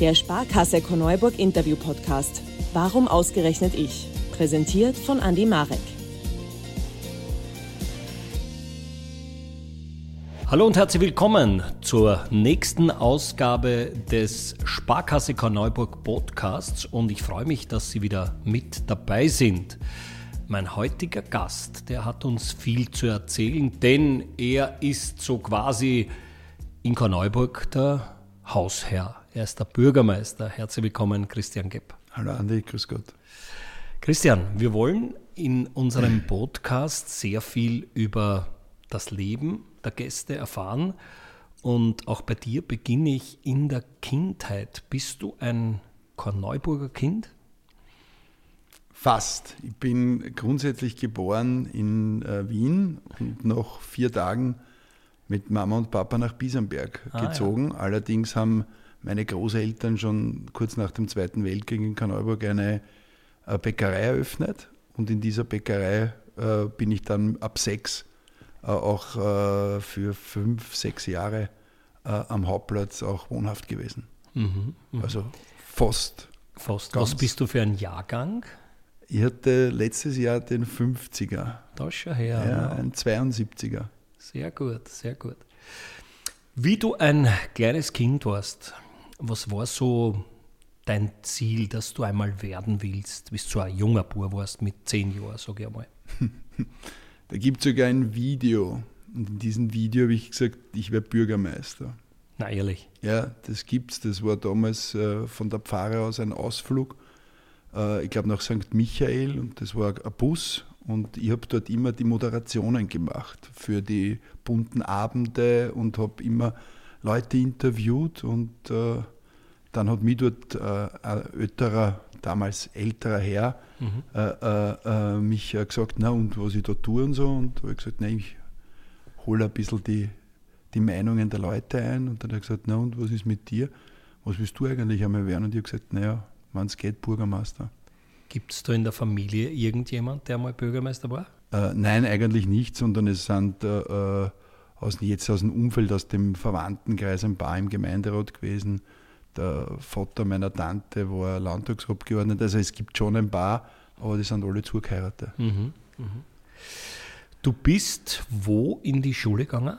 Der Sparkasse Korneuburg Interview Podcast. Warum ausgerechnet ich? Präsentiert von Andy Marek. Hallo und herzlich willkommen zur nächsten Ausgabe des Sparkasse Korneuburg Podcasts und ich freue mich, dass Sie wieder mit dabei sind. Mein heutiger Gast, der hat uns viel zu erzählen, denn er ist so quasi in Korneuburg der Hausherr. Er ist der Bürgermeister. Herzlich willkommen, Christian Gepp. Hallo Andi, grüß Gott. Christian, wir wollen in unserem Podcast sehr viel über das Leben der Gäste erfahren. Und auch bei dir beginne ich in der Kindheit. Bist du ein Korneuburger Kind? Fast. Ich bin grundsätzlich geboren in äh, Wien und nach vier Tagen mit Mama und Papa nach Biesenberg ah, gezogen. Ja. Allerdings haben meine Großeltern schon kurz nach dem Zweiten Weltkrieg in Korneuburg eine Bäckerei eröffnet. Und in dieser Bäckerei äh, bin ich dann ab sechs äh, auch äh, für fünf, sechs Jahre am Hauptplatz auch wohnhaft gewesen. Mhm, mh. Also fast. Fast. Was bist du für ein Jahrgang? Ich hatte letztes Jahr den 50er. Das ist schon her. Ja, ein 72er. Sehr gut, sehr gut. Wie du ein kleines Kind warst, was war so dein Ziel, dass du einmal werden willst, bis du ein junger Bub warst mit zehn Jahren, sage ich einmal? da gibt es sogar ein Video. Und in diesem Video habe ich gesagt, ich werde Bürgermeister. Na, ehrlich? Ja, das gibt's. Das war damals äh, von der Pfarre aus ein Ausflug äh, ich glaube nach St. Michael und das war ein Bus und ich habe dort immer die Moderationen gemacht für die bunten Abende und habe immer Leute interviewt und äh, dann hat mich dort äh, ein älterer, damals älterer Herr mhm. äh, äh, äh mich gesagt, na und was ich da tue und so und habe gesagt, nein, ich hole ein bisschen die, die Meinungen der Leute ein und dann hat er gesagt, na und was ist mit dir? Was willst du eigentlich einmal werden? Und ich habe gesagt, naja, wenn es geht, Bürgermeister. Gibt es da in der Familie irgendjemand, der mal Bürgermeister war? Äh, nein, eigentlich nicht, sondern es sind äh, äh, aus, jetzt aus dem Umfeld, aus dem Verwandtenkreis ein paar im Gemeinderat gewesen. Der Vater meiner Tante war Landtagsabgeordneter. Also es gibt schon ein paar, aber die sind alle zugeheiratet. Mhm, mhm. Du bist wo in die Schule gegangen?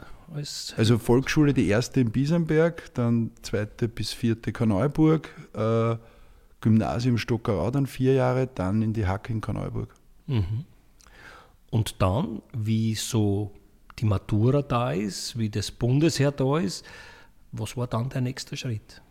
also Volksschule, die erste in Biesenberg, dann zweite bis vierte Kanalburg. Äh, Gymnasium Stockerau dann vier Jahre, dann in die Hack in Korneuburg. Mhm. Und dann, wie so die Matura da ist, wie das Bundesheer da ist, was war dann der nächste Schritt?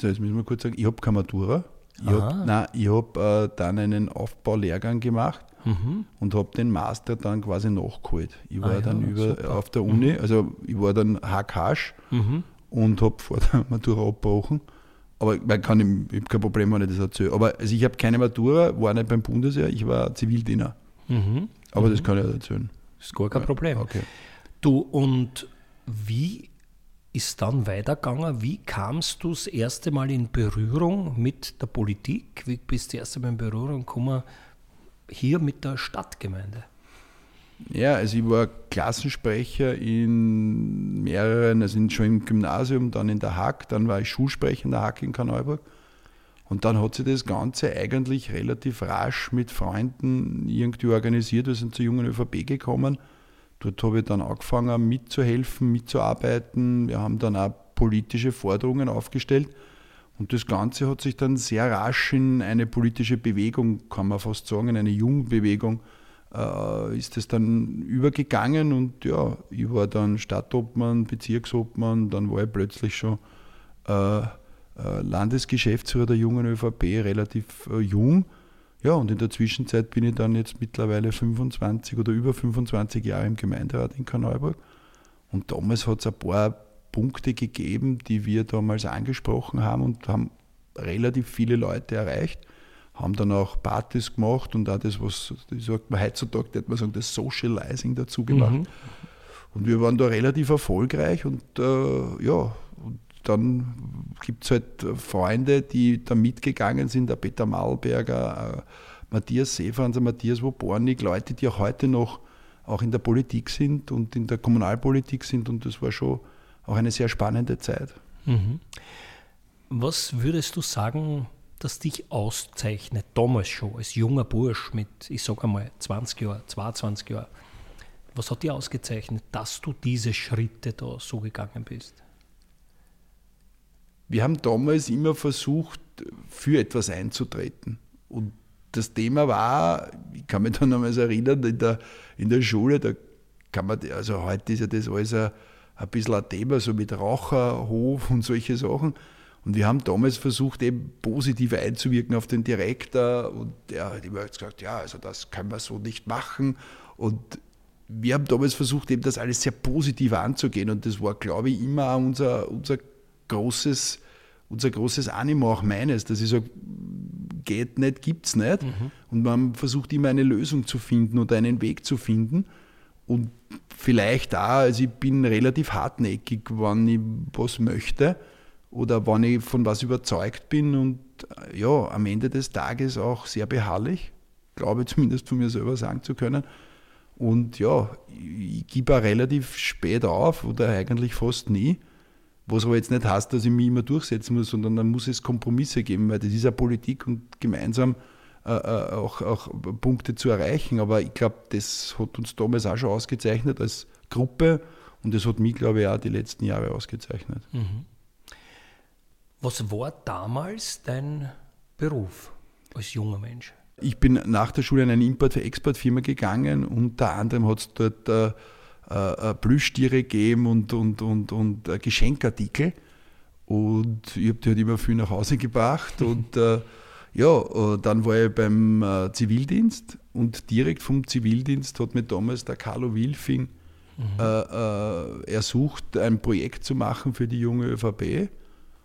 So, jetzt müssen wir kurz sagen, ich habe keine Matura. Ich habe hab, äh, dann einen Aufbaulehrgang gemacht mhm. und habe den Master dann quasi nachgeholt. Ich war ah, dann ja, über, auf der Uni, mhm. also ich war dann HKH mhm. und habe vor der Matura abgebrochen aber man kann, ich habe kein Problem, wenn ich das erzähle. Aber also ich habe keine Matura, war nicht beim Bundesheer, ich war Zivildiener. Mhm. Aber mhm. das kann ich erzählen. Das ist gar kein Problem. Okay. Du, und wie ist dann weitergegangen? Wie kamst du das erste Mal in Berührung mit der Politik? Wie bist du das erste Mal in Berührung gekommen hier mit der Stadtgemeinde? Ja, also ich war Klassensprecher in mehreren, also schon im Gymnasium, dann in der Hack, dann war ich Schulsprecher in der Hack in Karneuburg. Und dann hat sich das Ganze eigentlich relativ rasch mit Freunden irgendwie organisiert. Wir sind zur jungen ÖVP gekommen. Dort habe ich dann angefangen mitzuhelfen, mitzuarbeiten. Wir haben dann auch politische Forderungen aufgestellt. Und das Ganze hat sich dann sehr rasch in eine politische Bewegung, kann man fast sagen, in eine Jugendbewegung äh, ist es dann übergegangen und ja, ich war dann Stadtobmann, Bezirksobmann, dann war ich plötzlich schon äh, äh, Landesgeschäftsführer der jungen ÖVP, relativ jung. Ja, und in der Zwischenzeit bin ich dann jetzt mittlerweile 25 oder über 25 Jahre im Gemeinderat in Karneuburg. Und damals hat es ein paar Punkte gegeben, die wir damals angesprochen haben und haben relativ viele Leute erreicht haben dann auch Partys gemacht und auch das, was sagt man heutzutage, würde man sagen, das Socializing dazu gemacht. Mhm. Und wir waren da relativ erfolgreich und äh, ja, und dann gibt es halt Freunde, die da mitgegangen sind, der Peter Malberger, äh, Matthias Seefanzer, Matthias Wobornik, Leute, die auch heute noch auch in der Politik sind und in der Kommunalpolitik sind und das war schon auch eine sehr spannende Zeit. Mhm. Was würdest du sagen, dass dich auszeichnet, damals schon, als junger Bursch mit, ich sage einmal, 20 Jahren, 22 Jahren? Was hat dich ausgezeichnet, dass du diese Schritte da so gegangen bist? Wir haben damals immer versucht, für etwas einzutreten. Und das Thema war, ich kann mich dann nochmals erinnern, in der, in der Schule, da kann man, also heute ist ja das alles ein, ein bisschen ein Thema, so mit Raucherhof und solche Sachen. Und wir haben damals versucht, eben positiv einzuwirken auf den Direktor. Und der hat immer gesagt, ja, also das können wir so nicht machen. Und wir haben damals versucht, eben das alles sehr positiv anzugehen. Und das war, glaube ich, immer unser, unser großes, unser großes Animo, auch meines, dass ich sage, geht nicht, gibt es nicht. Mhm. Und man versucht immer eine Lösung zu finden oder einen Weg zu finden. Und vielleicht auch, also ich bin relativ hartnäckig, wann ich was möchte oder wann ich von was überzeugt bin und ja, am Ende des Tages auch sehr beharrlich, glaube zumindest von mir selber sagen zu können. Und ja, ich gebe auch relativ spät auf oder eigentlich fast nie. Was aber jetzt nicht heißt, dass ich mich immer durchsetzen muss, sondern dann muss es Kompromisse geben, weil das ist ja Politik und gemeinsam äh, äh, auch, auch Punkte zu erreichen. Aber ich glaube, das hat uns damals auch schon ausgezeichnet als Gruppe und das hat mich, glaube ich, auch die letzten Jahre ausgezeichnet. Mhm. Was war damals dein Beruf als junger Mensch? Ich bin nach der Schule in eine Import-für-Export-Firma gegangen. Unter anderem hat es dort äh, äh, Plüschtiere gegeben und, und, und, und äh, Geschenkartikel. Und ich habe die halt immer viel nach Hause gebracht. und äh, ja, äh, dann war ich beim äh, Zivildienst und direkt vom Zivildienst hat mir damals der Carlo Wilfing mhm. äh, ersucht, ein Projekt zu machen für die junge ÖVP.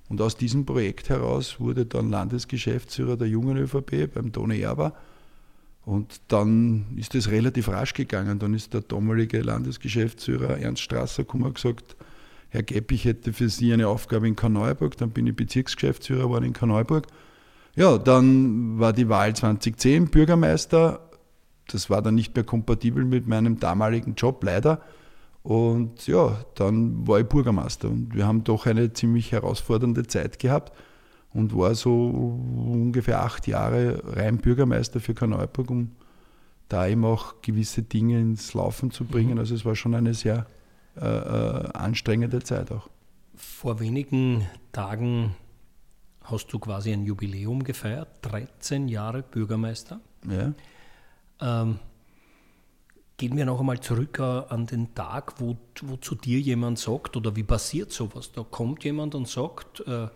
Und aus diesem Projekt heraus wurde dann Landesgeschäftsführer der jungen ÖVP beim Toni Erber. Und dann ist es relativ rasch gegangen. Dann ist der damalige Landesgeschäftsführer Ernst Strasser gekommen und gesagt, Herr Gepp, ich hätte für Sie eine Aufgabe in Karneuburg. Dann bin ich Bezirksgeschäftsführer geworden in Karneuburg. Ja, dann war die Wahl 2010 Bürgermeister. Das war dann nicht mehr kompatibel mit meinem damaligen Job, leider. Und ja, dann war ich Bürgermeister. Und wir haben doch eine ziemlich herausfordernde Zeit gehabt und war so ungefähr acht Jahre rein Bürgermeister für Karneuburg, um da eben auch gewisse Dinge ins Laufen zu bringen. Mhm. Also es war schon eine sehr äh, äh, anstrengende Zeit auch. Vor wenigen Tagen hast du quasi ein Jubiläum gefeiert, 13 Jahre Bürgermeister. Ja. Ähm, gehen wir noch einmal zurück äh, an den Tag, wo, wo zu dir jemand sagt, oder wie passiert sowas? Da kommt jemand und sagt, äh,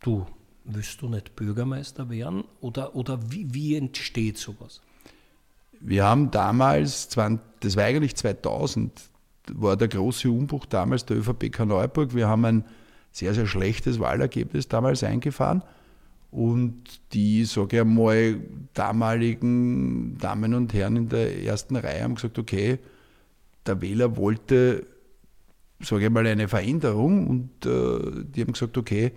du, willst du nicht Bürgermeister werden? Oder, oder wie, wie entsteht sowas? Wir haben damals, das war eigentlich 2000, war der große Umbruch damals der ÖVP Karneuburg. Wir haben ein sehr, sehr schlechtes Wahlergebnis damals eingefahren. Und die, sage ich einmal, damaligen Damen und Herren in der ersten Reihe haben gesagt, okay, der Wähler wollte, sage ich mal, eine Veränderung und äh, die haben gesagt, okay,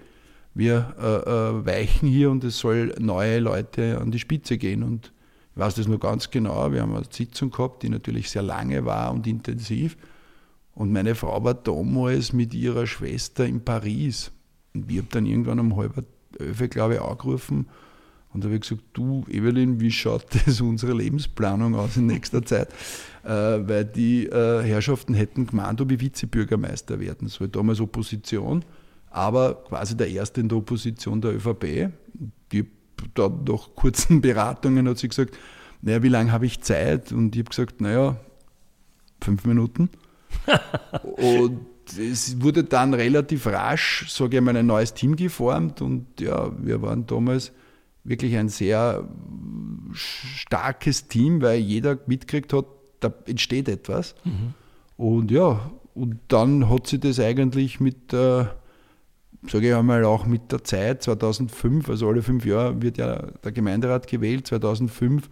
wir äh, äh, weichen hier und es soll neue Leute an die Spitze gehen. Und ich weiß das nur ganz genau. Wir haben eine Sitzung gehabt, die natürlich sehr lange war und intensiv. Und meine Frau war damals mit ihrer Schwester in Paris. Und ich habe dann irgendwann um halb elf, glaube ich, angerufen und habe gesagt, du Evelyn, wie schaut das unsere Lebensplanung aus in nächster Zeit? Äh, weil die äh, Herrschaften hätten gemeint, ob ich Vizebürgermeister werden soll. Damals Opposition aber quasi der Erste in der Opposition der ÖVP. Die dann nach kurzen Beratungen hat sie gesagt, naja, wie lange habe ich Zeit? Und ich habe gesagt, naja, fünf Minuten. und es wurde dann relativ rasch, sage ich mal, ein neues Team geformt und ja, wir waren damals wirklich ein sehr starkes Team, weil jeder mitgekriegt hat, da entsteht etwas. Mhm. Und ja, und dann hat sie das eigentlich mit äh, sage ich einmal, auch mit der Zeit, 2005, also alle fünf Jahre wird ja der Gemeinderat gewählt, 2005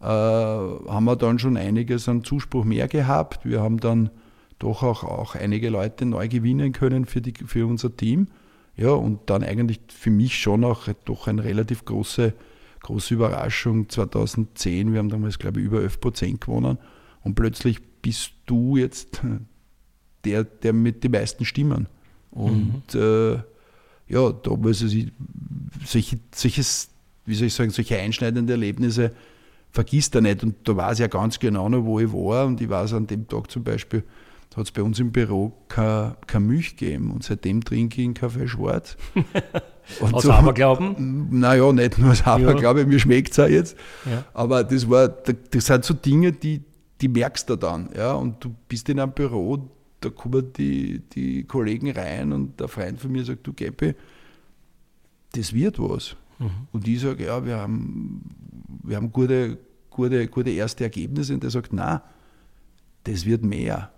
äh, haben wir dann schon einiges an Zuspruch mehr gehabt. Wir haben dann doch auch, auch einige Leute neu gewinnen können für, die, für unser Team. Ja, und dann eigentlich für mich schon auch doch eine relativ große, große Überraschung 2010. Wir haben damals, glaube ich, über 11 Prozent gewonnen. Und plötzlich bist du jetzt der, der mit den meisten Stimmen. Und mhm. äh, ja, damals, also ich, solche, solches, wie soll ich sagen, solche einschneidende Erlebnisse vergisst er nicht. Und da weiß ich ja ganz genau noch, wo ich war. Und ich weiß an dem Tag zum Beispiel, hat es bei uns im Büro keine, keine Milch gegeben. Und seitdem trinke ich einen Kaffee schwarz. Und aus so, Aberglauben? Naja, nicht nur aus Aberglauben, ja. mir schmeckt es auch jetzt. Ja. Aber das, war, das sind so Dinge, die, die merkst du dann. Ja? Und du bist in einem Büro, da kommen die, die Kollegen rein und der Freund von mir sagt, du Geppi, das wird was. Mhm. Und ich sage, ja, wir haben, wir haben gute, gute, gute erste Ergebnisse. Und der sagt, na, das wird mehr.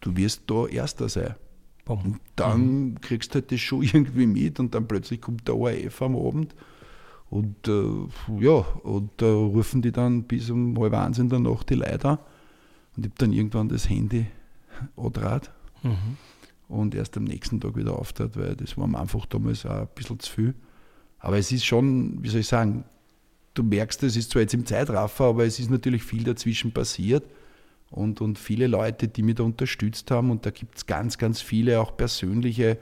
Du wirst da Erster sein. Bom. Und dann mhm. kriegst du halt das schon irgendwie mit und dann plötzlich kommt der ORF am Abend und äh, ja, und da äh, rufen die dann bis um halb eins in der Nacht die Leute an und ich habe dann irgendwann das Handy andraht mhm. und erst am nächsten Tag wieder auftrat, weil das war mir einfach damals auch ein bisschen zu viel. Aber es ist schon, wie soll ich sagen, du merkst, es ist zwar jetzt im Zeitraffer, aber es ist natürlich viel dazwischen passiert und, und viele Leute, die mich da unterstützt haben und da gibt es ganz, ganz viele auch persönliche,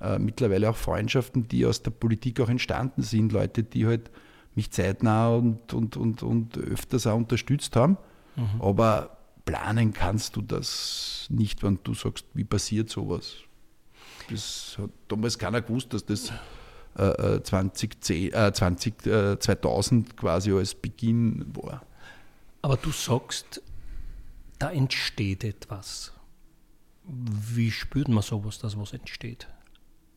äh, mittlerweile auch Freundschaften, die aus der Politik auch entstanden sind, Leute, die halt mich zeitnah und, und, und, und öfters auch unterstützt haben. Mhm. Aber planen kannst du das nicht, wenn du sagst, wie passiert sowas. Das hat damals keiner gewusst, dass das 2010, äh, 20, äh, 2000 äh, quasi als Beginn war. Aber du sagst, da entsteht etwas. Wie spürt man sowas, dass was entsteht?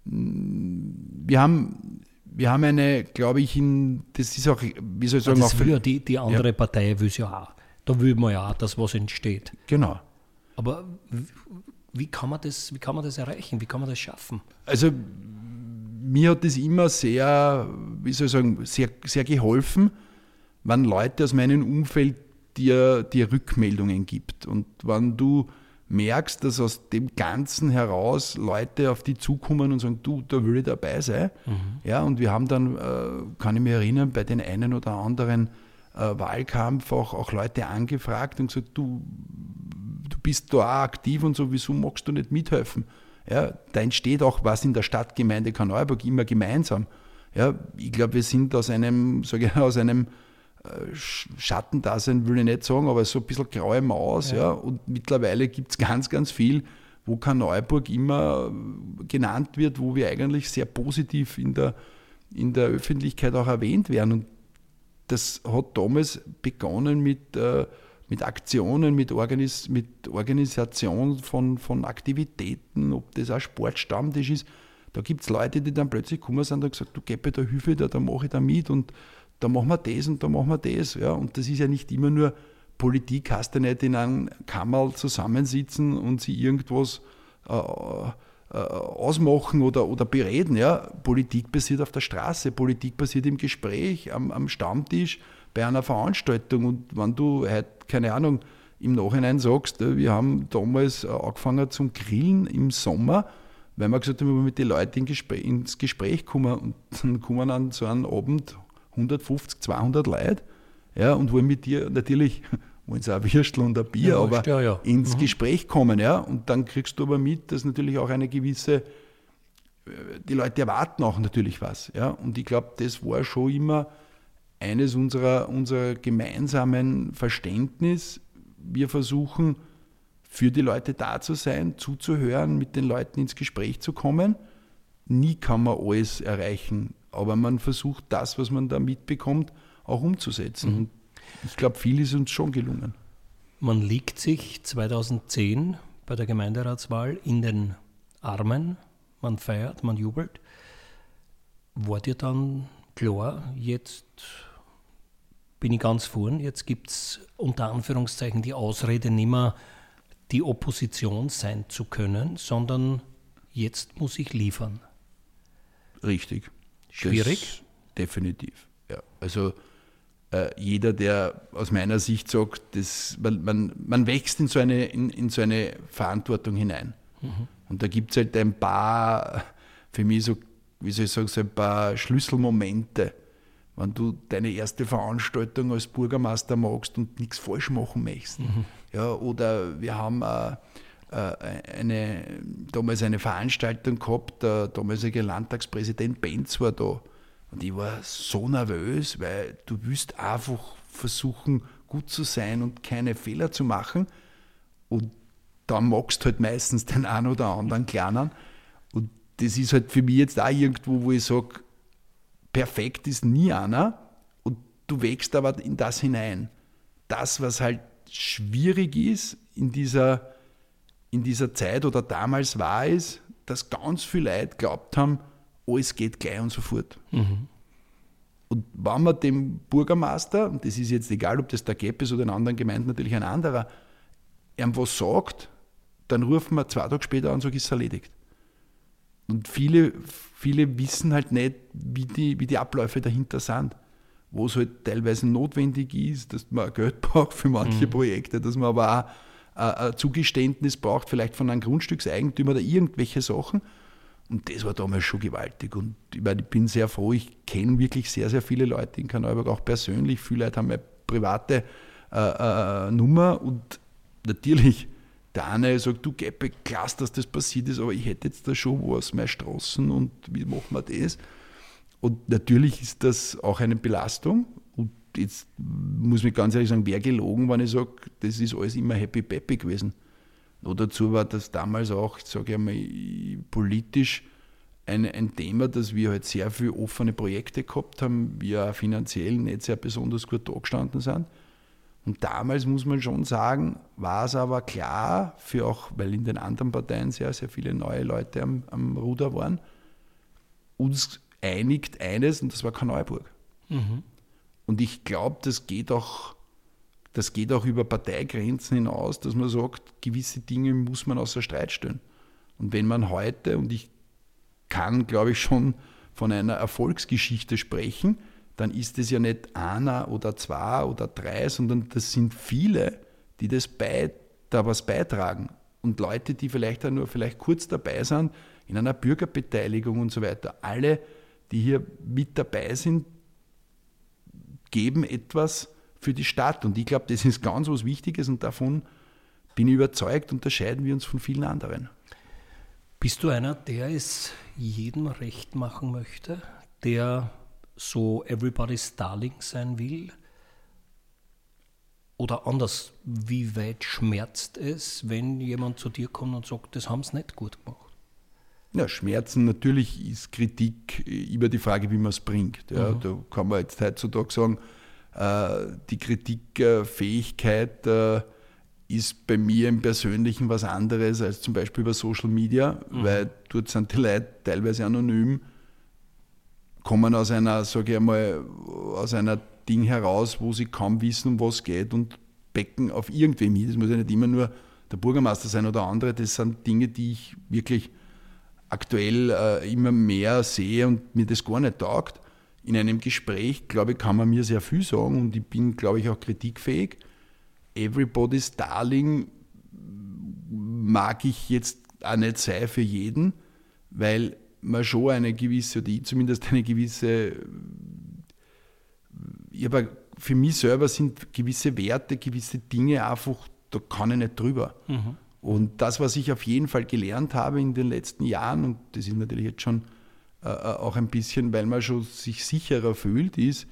Wir haben, wir haben eine, glaube ich, in, das ist auch, wie soll ich sagen, das auch ja die, die andere ja. Partei will es ja auch. Da will man ja auch, dass was entsteht. Genau. Aber wie kann man das, wie kann man das erreichen? Wie kann man das schaffen? Also mir hat das immer sehr, wie soll ich sagen, sehr, sehr geholfen, wenn Leute aus meinem Umfeld dir, dir Rückmeldungen gibt. Und wenn du merkst, dass aus dem Ganzen heraus Leute auf dich zukommen und sagen, du, da will ich dabei sein. Mhm. Ja, und wir haben dann, äh, kann ich mich erinnern, bei den einen oder anderen Wahlkampf auch, auch Leute angefragt und gesagt, du, du bist da auch aktiv und so, wieso magst du nicht mithelfen? Ja, da entsteht auch was in der Stadtgemeinde Karneuburg immer gemeinsam. Ja, ich glaube, wir sind aus einem, sage ich, aus einem äh, Schattendasein will ich nicht sagen, aber so ein bisschen graue Maus. Ja. ja. Und mittlerweile gibt es ganz, ganz viel, wo Karneuburg immer genannt wird, wo wir eigentlich sehr positiv in der, in der Öffentlichkeit auch erwähnt werden. Und das hat damals begonnen mit, äh, mit Aktionen, mit, Organis mit Organisation von, von Aktivitäten, ob das auch Sportstammtisch ist. Da gibt es Leute, die dann plötzlich kommen sind und gesagt, du Geppe, da hilfe da, da mache ich da mit und da machen wir das und da machen wir das. Ja. Und das ist ja nicht immer nur Politik, hast du nicht in einem Kammerl zusammensitzen und sie irgendwas äh, ausmachen oder, oder bereden. Ja. Politik passiert auf der Straße, Politik passiert im Gespräch, am, am Stammtisch, bei einer Veranstaltung. Und wenn du halt, keine Ahnung, im Nachhinein sagst, äh, wir haben damals äh, angefangen zum Grillen im Sommer, weil wir gesagt haben, wir mit den Leuten ins Gespräch kommen und dann kommen an so einen Abend 150, 200 Leute ja, und wollen mit dir natürlich, wollen sie auch Würstel und ein Bier, ja, aber ja, ja. ins mhm. Gespräch kommen. Ja, und dann kriegst du aber mit, dass natürlich auch eine gewisse, äh, die Leute erwarten auch natürlich was. Ja, und ich glaube, das war schon immer eines unserer, unserer gemeinsamen Verständnis. Wir versuchen, für die Leute da zu sein, zuzuhören, mit den Leuten ins Gespräch zu kommen. Nie kann man alles erreichen aber man versucht das, was man da mitbekommt, auch umzusetzen. Mhm. Ich glaube, viel ist uns schon gelungen. Man liegt sich 2010 bei der Gemeinderatswahl in den Armen, man feiert, man jubelt. War dir dann klar, jetzt bin ich ganz vorn, jetzt gibt es unter Anführungszeichen die Ausrede nicht mehr, die Opposition sein zu können, sondern jetzt muss ich liefern. Richtig. Schwierig? Das, definitiv. Ja. Also äh, jeder, der aus meiner Sicht sagt, das, man, man, man wächst in so, eine, in, in so eine Verantwortung hinein. Mhm. Und da gibt es halt ein paar, für mich so, wie soll ich sagen, so ein paar Schlüsselmomente, wenn du deine erste Veranstaltung als Bürgermeister magst und nichts falsch machen möchtest. Mhm. Ja, oder wir haben äh, eine, damals eine Veranstaltung gehabt, der damalige Landtagspräsident Benz war da. Und ich war so nervös, weil du willst einfach versuchen, gut zu sein und keine Fehler zu machen. Und dann magst halt meistens den einen oder anderen Kleinen. Und das ist halt für mich jetzt auch irgendwo, wo ich sage, perfekt ist nie einer. Und du wächst aber in das hinein. Das, was halt schwierig ist in dieser, in dieser Zeit oder damals war es, dass ganz viele Leute glaubt haben, alles geht gleich und sofort. Mhm. Und wenn man dem Bürgermeister, und das ist jetzt egal, ob das der Gap ist oder in anderen Gemeinden natürlich ein anderer, ihm was sagt, dann rufen wir zwei Tage später an und sagen, ist erledigt. Und viele, viele wissen halt nicht, wie die, wie die Abläufe dahinter sind. Wo es halt teilweise notwendig ist, dass man Geld braucht für manche mhm. Projekte, dass man aber auch ein Zugeständnis braucht, vielleicht von einem Grundstückseigentümer oder irgendwelche Sachen. Und das war damals schon gewaltig. Und ich, meine, ich bin sehr froh, ich kenne wirklich sehr, sehr viele Leute in Kanalberg, auch persönlich. Viele Leute haben eine private äh, äh, Nummer und natürlich, der eine sagt, du Geppe, klasse, dass das passiert ist, aber ich hätte jetzt da schon was, mehr Straßen und wie machen wir das? Und natürlich ist das auch eine Belastung. Und jetzt muss ich ganz ehrlich sagen, wer gelogen, wenn ich sage, das ist alles immer happy peppy gewesen. Nur dazu war das damals auch, sage ich einmal, politisch ein, ein Thema, dass wir halt sehr viele offene Projekte gehabt haben, wir finanziell nicht sehr besonders gut dagestanden sind. Und damals muss man schon sagen, war es aber klar, für auch, weil in den anderen Parteien sehr, sehr viele neue Leute am, am Ruder waren, uns einigt eines, und das war Kanalburg. Mhm. Und ich glaube, das geht auch das geht auch über Parteigrenzen hinaus, dass man sagt, gewisse Dinge muss man außer Streit stellen. Und wenn man heute, und ich kann, glaube ich, schon von einer Erfolgsgeschichte sprechen, dann ist es ja nicht einer oder zwei oder drei, sondern das sind viele, die das bei, da was beitragen. Und Leute, die vielleicht auch nur vielleicht kurz dabei sind, in einer Bürgerbeteiligung und so weiter. Alle, die hier mit dabei sind, geben etwas für die Stadt. Und ich glaube, das ist ganz was Wichtiges und davon bin ich überzeugt, unterscheiden wir uns von vielen anderen. Bist du einer, der es jedem recht machen möchte, der so everybody's darling sein will? Oder anders, wie weit schmerzt es, wenn jemand zu dir kommt und sagt, das haben sie nicht gut gemacht? Ja, Schmerzen natürlich ist Kritik über die Frage, wie man es bringt. Ja, mhm. Da kann man jetzt heutzutage sagen, äh, die Kritikfähigkeit äh, ist bei mir im Persönlichen was anderes als zum Beispiel über Social Media, mhm. weil dort sind die Leute teilweise anonym, kommen aus einer, sage ich einmal, aus einer Ding heraus, wo sie kaum wissen, um was geht und becken auf irgendwem hin. Das muss ja nicht immer nur der Bürgermeister sein oder andere. Das sind Dinge, die ich wirklich aktuell äh, immer mehr sehe und mir das gar nicht taugt in einem Gespräch, glaube ich, kann man mir sehr viel sagen und ich bin, glaube ich, auch kritikfähig. Everybody's Darling mag ich jetzt auch nicht sein für jeden, weil man schon eine gewisse, oder ich zumindest eine gewisse, habe für mich selber sind gewisse Werte, gewisse Dinge einfach, da kann ich nicht drüber. Mhm. Und das, was ich auf jeden Fall gelernt habe in den letzten Jahren, und das ist natürlich jetzt schon äh, äh, auch ein bisschen, weil man schon sich sicherer fühlt, ist,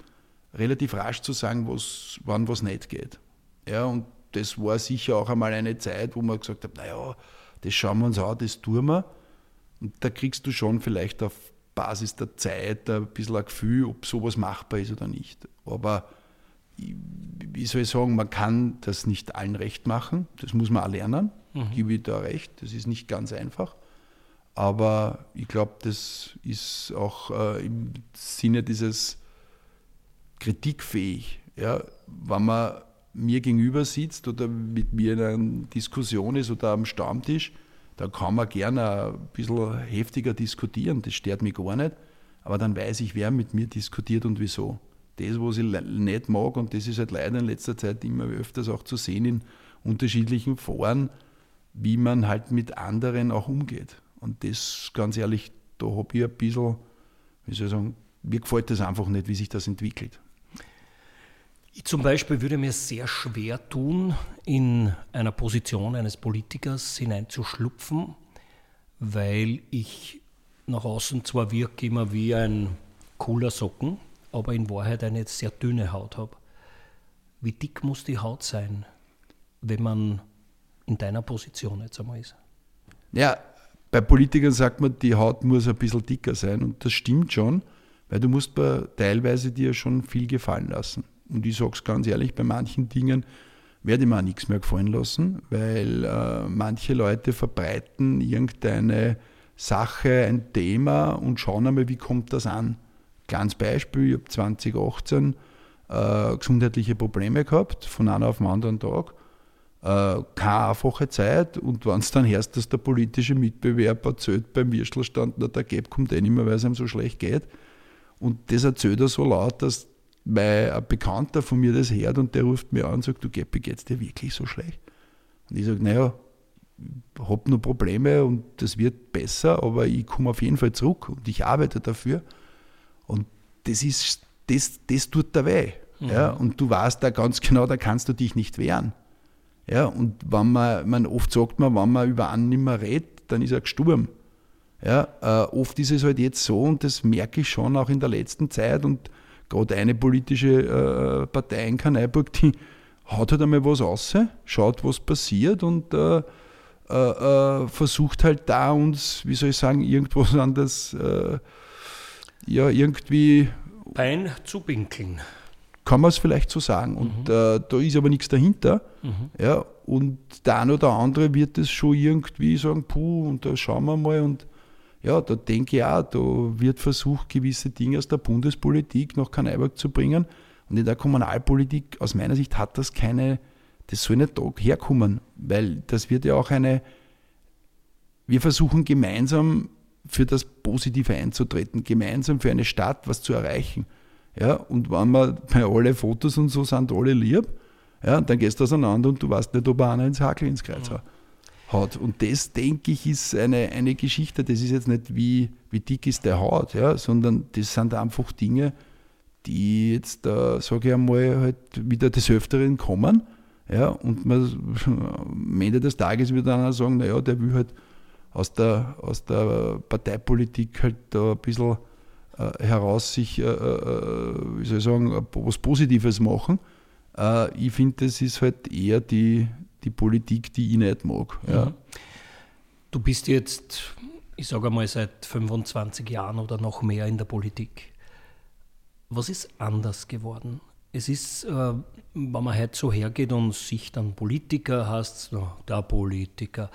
relativ rasch zu sagen, was, wann was nicht geht. Ja, und das war sicher auch einmal eine Zeit, wo man gesagt hat, naja, das schauen wir uns an, das tun wir. Und da kriegst du schon vielleicht auf Basis der Zeit ein bisschen ein Gefühl, ob sowas machbar ist oder nicht. Aber wie soll ich sagen, man kann das nicht allen recht machen. Das muss man auch lernen. Mhm. Gebe ich da recht. Das ist nicht ganz einfach. Aber ich glaube, das ist auch äh, im Sinne dieses kritikfähig. Ja? Wenn man mir gegenüber sitzt oder mit mir in einer Diskussion ist oder am Stammtisch, dann kann man gerne ein bisschen heftiger diskutieren. Das stört mich gar nicht. Aber dann weiß ich, wer mit mir diskutiert und wieso. Das, was ich nicht mag, und das ist halt leider in letzter Zeit immer öfters auch zu sehen in unterschiedlichen Foren, wie man halt mit anderen auch umgeht. Und das, ganz ehrlich, da habe ich ein bisschen, wie soll ich sagen, mir gefällt das einfach nicht, wie sich das entwickelt. Ich zum Beispiel würde mir sehr schwer tun, in einer Position eines Politikers hineinzuschlupfen, weil ich nach außen zwar wirke immer wie ein cooler Socken, aber in Wahrheit eine sehr dünne Haut habe. Wie dick muss die Haut sein, wenn man in deiner Position jetzt einmal ist? Ja, bei Politikern sagt man, die Haut muss ein bisschen dicker sein und das stimmt schon, weil du musst bei, teilweise dir schon viel gefallen lassen. Und ich sage es ganz ehrlich, bei manchen Dingen werde ich mir auch nichts mehr gefallen lassen, weil äh, manche Leute verbreiten irgendeine Sache, ein Thema und schauen einmal, wie kommt das an. Kleines Beispiel, ich habe 2018 äh, gesundheitliche Probleme gehabt, von einem auf den anderen Tag. Äh, keine einfache Zeit und wenn es dann hörst, dass der politische Mitbewerb erzählt beim Würstelstand, na, der Gap kommt eh nicht mehr, weil es ihm so schlecht geht. Und das erzählt er so laut, dass mein ein Bekannter von mir das hört und der ruft mir an und sagt, du Geppi, geht's dir wirklich so schlecht? Und ich sage, naja, ich habe nur Probleme und das wird besser, aber ich komme auf jeden Fall zurück und ich arbeite dafür. Und das ist, das, das tut da weh. Mhm. Ja, und du weißt da ganz genau, da kannst du dich nicht wehren. Ja, und wenn man, man oft sagt man, wenn man über einen nicht mehr redet, dann ist er gestorben. Ja, äh, oft ist es halt jetzt so, und das merke ich schon auch in der letzten Zeit, und gerade eine politische äh, Partei in Kaneiburg, die haut halt einmal was raus, schaut, was passiert und äh, äh, äh versucht halt da uns, wie soll ich sagen, irgendwas an das, äh, ja, irgendwie. Bein zu pinkeln. Kann man es vielleicht so sagen. Und mhm. Äh, da ist aber nichts dahinter. Mhm. Ja, und der eine oder andere wird es schon irgendwie sagen, puh, und da schauen wir mal und ja, da denke ich auch, da wird versucht, gewisse Dinge aus der Bundespolitik nach Kaneiberg zu bringen. Und in der Kommunalpolitik, aus meiner Sicht, hat das keine, das soll nicht da herkommen, weil das wird ja auch eine, wir versuchen gemeinsam für das Positive einzutreten, gemeinsam für eine Stadt was zu erreichen. Ja, und wenn man bei alle Fotos und so sind alle lieb, ja, dann gehst du auseinander und du weißt nicht, ob einer ins Hakel ins Kreuz hat hat. Und das, denke ich, ist eine, eine Geschichte, das ist jetzt nicht wie, wie dick ist der Haut, ja, sondern das sind einfach Dinge, die jetzt, äh, sage ich einmal, halt wieder des Öfteren kommen. Ja, und man, am Ende des Tages wird dann auch sagen, naja, der will halt aus der, aus der Parteipolitik halt da ein bisschen heraus sich, äh, äh wie soll ich sagen, was Positives machen. Äh, ich finde, das ist halt eher die, die Politik, die ich nicht mag. Ja. Mhm. Du bist jetzt, ich sage einmal, seit 25 Jahren oder noch mehr in der Politik. Was ist anders geworden? Es ist, äh, wenn man heute so hergeht und sich dann Politiker hast, der Politiker,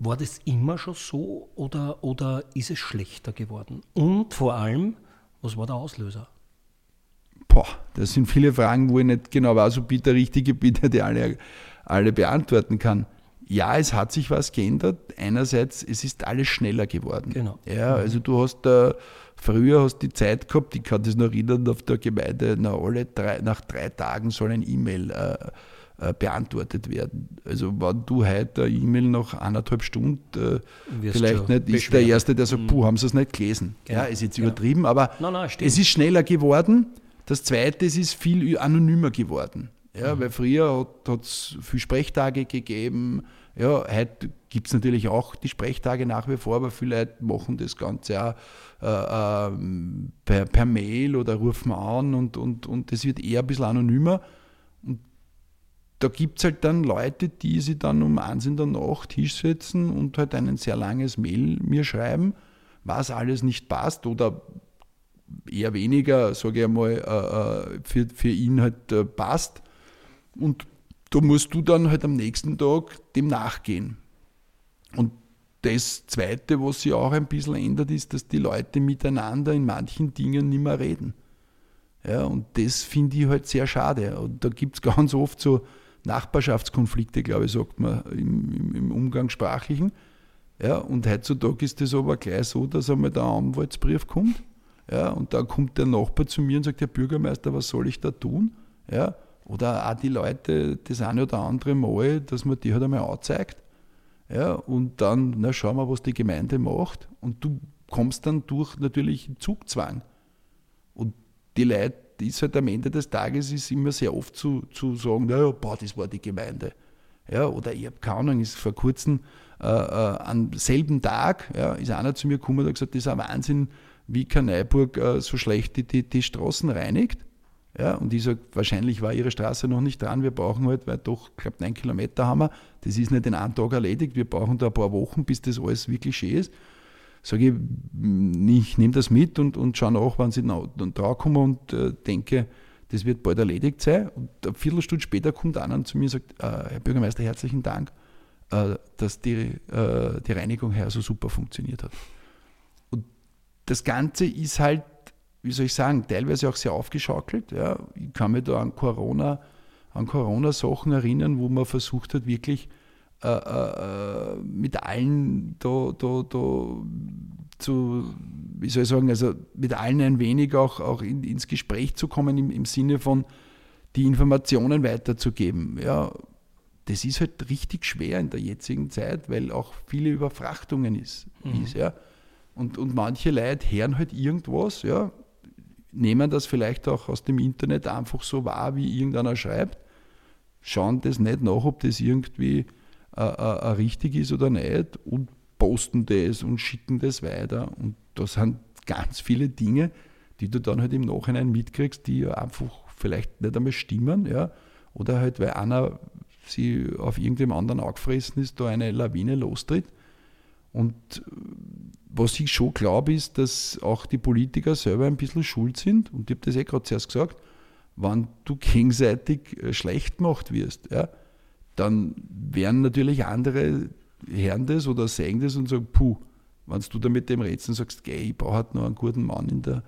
war das immer schon so oder, oder ist es schlechter geworden? Und vor allem, was war der Auslöser? Boah, das sind viele Fragen, wo ich nicht genau weiß, ob ich der Richtige bin, der die alle alle beantworten kann. Ja, es hat sich was geändert. Einerseits, es ist alles schneller geworden. Genau. Ja, also du hast äh, früher hast die Zeit gehabt, ich kann das noch erinnern, auf der Gemeinde, na, alle drei, nach drei Tagen soll ein E-Mail äh, äh, beantwortet werden. Also wenn du heute eine E-Mail nach eineinhalb Stunden äh, vielleicht nicht, ist der Erste, der sagt, mhm. puh, haben sie es nicht gelesen. Genau. Ja, ist jetzt übertrieben, aber nein, nein, es ist schneller geworden. Das Zweite, es ist viel anonymer geworden. Ja, mhm. Weil früher hat es viel Sprechtage gegeben. Ja, heute gibt es natürlich auch die Sprechtage nach wie vor, aber viele Leute machen das Ganze auch äh, äh, per, per, Mail oder rufen an und, und, und das wird eher ein bisschen anonymer. Und da gibt es halt dann Leute, die sich dann um eins in der Nacht hinsetzen und halt ein sehr langes Mail mir schreiben, was alles nicht passt oder eher weniger, sage ich einmal, äh, äh, für, für ihn halt äh, passt und da musst du dann halt am nächsten Tag dem nachgehen. Und das Zweite, was sich auch ein bisschen ändert, ist, dass die Leute miteinander in manchen Dingen nicht mehr reden. Ja, und das finde ich halt sehr schade. Und da gibt es ganz oft so Nachbarschaftskonflikte, glaube ich, sagt man im, im, im Umgangssprachlichen. Ja, und heutzutage ist das aber gleich so, dass einmal der Anwaltsbrief kommt. Ja, und dann kommt der Nachbar zu mir und sagt, Herr Bürgermeister, was soll ich da tun? Ja, oder auch die Leute das eine oder andere Mal, dass man die halt einmal anzeigt. Ja, und dann, na, schauen wir, was die Gemeinde macht. Und du kommst dann durch natürlich Zugzwang. Und die Leute ist halt am Ende des Tages ist immer sehr oft zu, zu sagen, naja, boah, das war die Gemeinde. Ja, oder ich habe keine Ahnung, ist vor kurzem äh, äh, am selben Tag ja, ist einer zu mir gekommen und hat gesagt, das ist ein Wahnsinn, wie Kaneiburg äh, so schlecht die, die, die Straßen reinigt. Ja, und ich sage, wahrscheinlich war ihre Straße noch nicht dran. Wir brauchen halt, weil doch, ich glaube, neun Kilometer haben wir. Das ist nicht in einem Tag erledigt. Wir brauchen da ein paar Wochen, bis das alles wirklich schön ist. Sage ich, ich nehme das mit und, und schaue nach, wann sie drauf kommen und äh, denke, das wird bald erledigt sein. Und eine Viertelstunde später kommt einer zu mir und sagt, äh, Herr Bürgermeister, herzlichen Dank, äh, dass die, äh, die Reinigung her so super funktioniert hat. Und das Ganze ist halt wie soll ich sagen, teilweise auch sehr aufgeschaukelt. Ja. Ich kann mich da an Corona, an Corona-Sachen erinnern, wo man versucht hat, wirklich äh, äh, mit allen da, da, da zu, wie soll ich sagen, also mit allen ein wenig auch, auch in, ins Gespräch zu kommen im, im Sinne von die Informationen weiterzugeben. Ja, das ist halt richtig schwer in der jetzigen Zeit, weil auch viele Überfrachtungen ist. Mhm. ist ja. Und, und manche Leute hören halt irgendwas, ja, nehmen das vielleicht auch aus dem Internet einfach so wahr, wie irgendeiner schreibt, schauen das nicht nach, ob das irgendwie äh, äh, äh, richtig ist oder nicht und posten das und schicken das weiter. Und da sind ganz viele Dinge, die du dann halt im Nachhinein mitkriegst, die einfach vielleicht nicht einmal stimmen, ja, oder halt, weil einer sie auf irgendeinem anderen angefressen ist, da eine Lawine lostritt. Und was ich schon glaube, ist, dass auch die Politiker selber ein bisschen schuld sind. Und ich habe das eh gerade zuerst gesagt, wenn du gegenseitig äh, schlecht gemacht wirst, ja, dann werden natürlich andere hören das oder sehen das und sagen, puh, wenn du da mit dem redest und sagst, geh, ich brauche halt noch einen guten Mann in, der,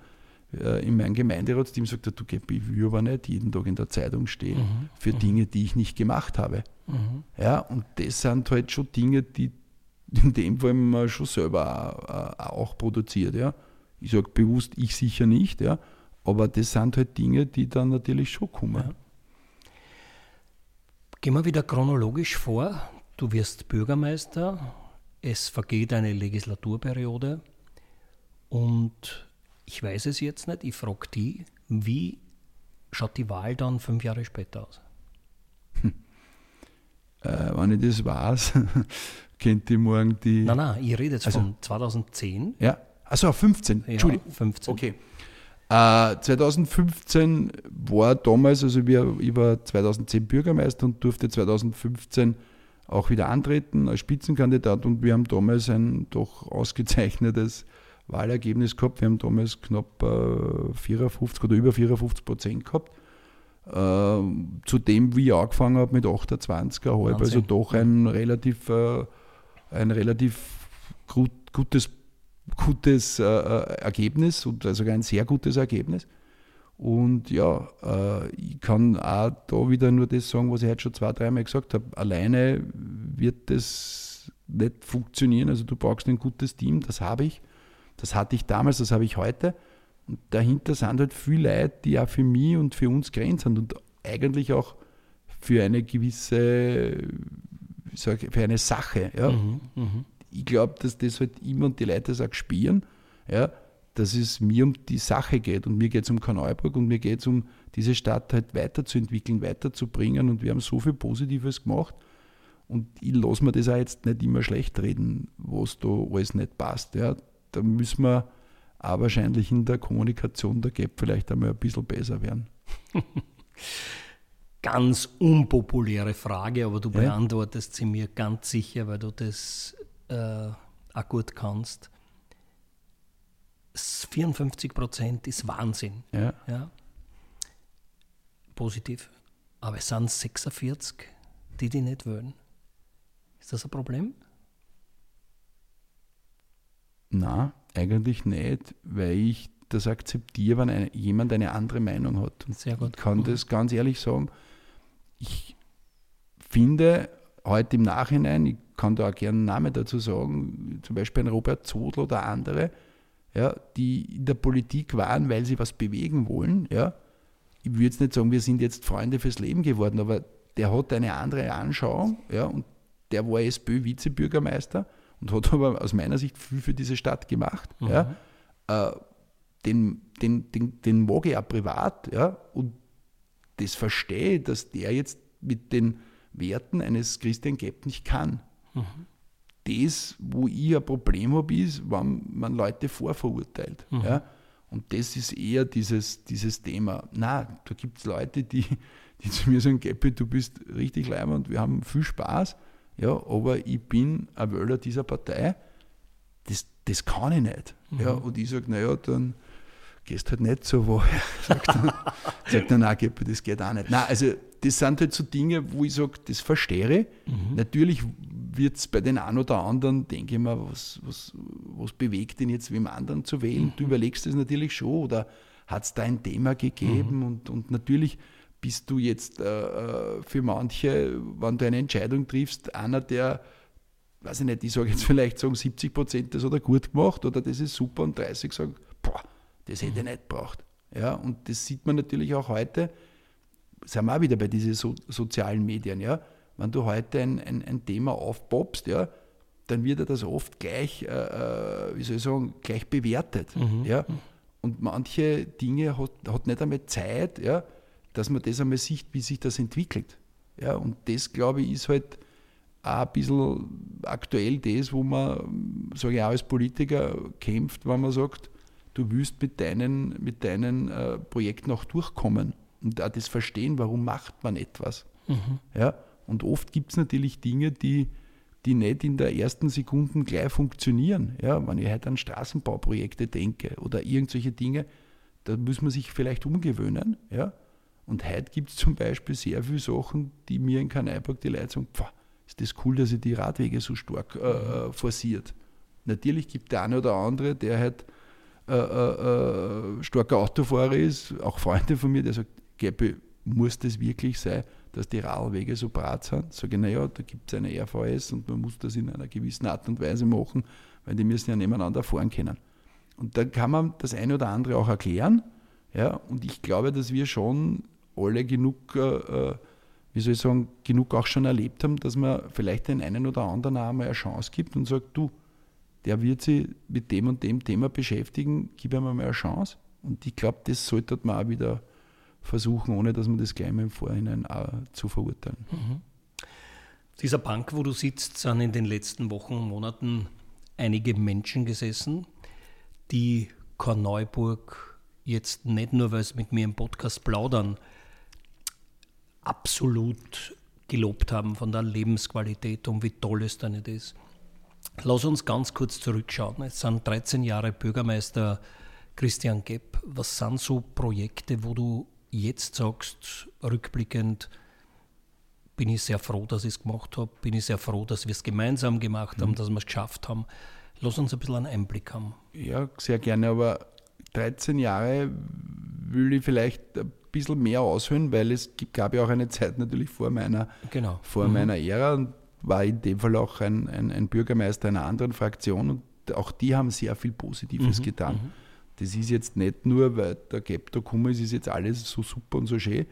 äh, in meinem Gemeinderatsteam, sagt er, du, geh, ich will aber nicht jeden Tag in der Zeitung stehen mhm. für mhm. Dinge, die ich nicht gemacht habe. Mhm. Ja, und das sind halt schon Dinge, die in dem Fall man schon selber auch, auch produziert. Ja. Ich sage bewusst, ich sicher nicht, ja. aber das sind halt Dinge, die dann natürlich schon kommen. Ja. Gehen wir wieder chronologisch vor. Du wirst Bürgermeister, es vergeht eine Legislaturperiode und ich weiß es jetzt nicht, ich frage die, wie schaut die Wahl dann fünf Jahre später aus? Hm. Äh, wenn ich das weiß, kennt die morgen die. Nein, nein, ich rede jetzt also, von 2010. Ja, also 15, ja, Entschuldigung. 15. Okay. Äh, 2015 war damals, also wir, ich war 2010 Bürgermeister und durfte 2015 auch wieder antreten als Spitzenkandidat und wir haben damals ein doch ausgezeichnetes Wahlergebnis gehabt. Wir haben damals knapp äh, 54 oder über 54 Prozent gehabt. Äh, zu dem, wie ich angefangen habe mit 28,5, also doch ein relativ äh, ein relativ gut, gutes, gutes äh, äh, Ergebnis und also ein sehr gutes Ergebnis. Und ja, äh, ich kann auch da wieder nur das sagen, was ich heute schon zwei, dreimal gesagt habe. Alleine wird das nicht funktionieren. Also du brauchst ein gutes Team, das habe ich. Das hatte ich damals, das habe ich heute. Und dahinter sind halt viele Leute, die auch für mich und für uns grenzen und eigentlich auch für eine gewisse für eine Sache. Ja. Mhm, mh. Ich glaube, dass das halt immer und die Leute das auch spüren, ja, dass es mir um die Sache geht und mir geht es um Kanalburg und mir geht es um diese Stadt halt weiterzuentwickeln, weiterzubringen und wir haben so viel Positives gemacht und ich lasse mir das auch jetzt nicht immer schlecht reden, was da alles nicht passt. Ja. Da müssen wir auch wahrscheinlich in der Kommunikation der Gap vielleicht einmal ein bisschen besser werden. ganz unpopuläre Frage, aber du ja. beantwortest sie mir ganz sicher, weil du das äh, auch gut kannst. 54 Prozent ist Wahnsinn. Ja. ja. Positiv. Aber es sind 46, die die nicht wollen. Ist das ein Problem? Na, eigentlich nicht, weil ich das akzeptiere, wenn eine, jemand eine andere Meinung hat. Sehr gut. Ich kann mhm. das ganz ehrlich sagen ich finde heute im Nachhinein, ich kann da auch gerne einen Namen dazu sagen, zum Beispiel ein Robert Zodl oder andere, ja, die in der Politik waren, weil sie was bewegen wollen. Ja. Ich würde jetzt nicht sagen, wir sind jetzt Freunde fürs Leben geworden, aber der hat eine andere Anschauung ja, und der war SPÖ-Vizebürgermeister und hat aber aus meiner Sicht viel für diese Stadt gemacht. Mhm. Ja. Äh, den, den, den, den mag ich auch privat, ja, und das verstehe, dass der jetzt mit den Werten eines Christian Gepp nicht kann. Mhm. Das, wo ich ein Problem habe, ist, wenn man Leute vorverurteilt. Mhm. Ja? Und das ist eher dieses, dieses Thema. Na, da gibt es Leute, die, die zu mir sagen, Geppi, du bist richtig leimer und wir haben viel Spaß, ja, aber ich bin ein Wähler dieser Partei, das, das kann ich nicht. Mhm. Ja, und ich sage, naja, dann gehst halt nicht so woher. Sagt dann, sagt dann nein, Geppi, das geht auch nicht. Nein, also das sind halt so Dinge, wo ich sage, das verstehe ich. Mhm. Natürlich wird es bei den einen oder anderen, denke ich mir, was, was, was bewegt ihn jetzt, wem anderen zu wählen? Mhm. Du überlegst das natürlich schon oder hat es da ein Thema gegeben? Mhm. Und, und natürlich bist du jetzt äh, äh, für manche, wenn du eine Entscheidung triffst, einer, der, weiß ich nicht, ich sage jetzt vielleicht sagen 70 Prozent, das hat er gut gemacht oder das ist super und 30 sagen, boah, das hätte ich mhm. nicht gebraucht. Ja, und das sieht man natürlich auch heute, sind wir auch wieder bei diesen so, sozialen Medien, ja. Wenn du heute ein, ein, ein Thema aufpoppst, ja, dann wird er das oft gleich, äh, äh, wie soll ich sagen, gleich bewertet. Mhm. Ja? Und manche Dinge hat, hat nicht einmal Zeit, ja, dass man das einmal sieht, wie sich das entwickelt. Ja? Und das, glaube ich, ist halt auch ein bisschen aktuell das, wo man, sage ich auch als Politiker, kämpft, wenn man sagt, du willst mit deinen, mit deinen äh, Projekten auch durchkommen und auch das Verstehen, warum macht man etwas. Mhm. Ja? Und oft gibt es natürlich Dinge, die, die nicht in der ersten Sekunde gleich funktionieren. Ja? Wenn ich heute an Straßenbauprojekte denke oder irgendwelche Dinge, da muss man sich vielleicht umgewöhnen. Ja? Und heute gibt es zum Beispiel sehr viele Sachen, die mir in Kanaiburg die Leute sagen, pfah, ist das cool, dass ihr die Radwege so stark äh, äh forciert. Natürlich gibt der eine oder andere, der halt äh, äh starker Autofahrer ist, auch Freunde von mir, der sagt, Gäbe, muss das wirklich sein, dass die Radwege so brat sind? Sage ich, naja, da gibt es eine RVS und man muss das in einer gewissen Art und Weise machen, weil die müssen ja nebeneinander fahren können. Und dann kann man das eine oder andere auch erklären. Ja, und ich glaube, dass wir schon alle genug, äh, wie soll ich sagen, genug auch schon erlebt haben, dass man vielleicht den einen oder anderen auch mal eine Chance gibt und sagt, du, der wird sich mit dem und dem Thema beschäftigen, gib ihm mal eine Chance. Und ich glaube, das sollte man auch wieder versuchen, ohne dass man das gleich mal im Vorhinein auch zu verurteilen. Mhm. Dieser Bank, wo du sitzt, sind in den letzten Wochen und Monaten einige Menschen gesessen, die Korneuburg jetzt nicht nur, weil sie mit mir im Podcast plaudern, absolut gelobt haben von der Lebensqualität und wie toll es da nicht ist. Lass uns ganz kurz zurückschauen. Es sind 13 Jahre Bürgermeister Christian Gepp. Was sind so Projekte, wo du jetzt sagst, rückblickend, bin ich sehr froh, dass ich es gemacht habe, bin ich sehr froh, dass wir es gemeinsam gemacht haben, mhm. dass wir es geschafft haben. Lass uns ein bisschen einen Einblick haben. Ja, sehr gerne, aber 13 Jahre will ich vielleicht ein bisschen mehr aushören, weil es gab ja auch eine Zeit natürlich vor meiner, genau. vor mhm. meiner Ära und war in dem Fall auch ein, ein, ein, Bürgermeister einer anderen Fraktion und auch die haben sehr viel Positives mhm. getan. Das ist jetzt nicht nur, weil der Gap da gekommen ist, ist jetzt alles so super und so schön.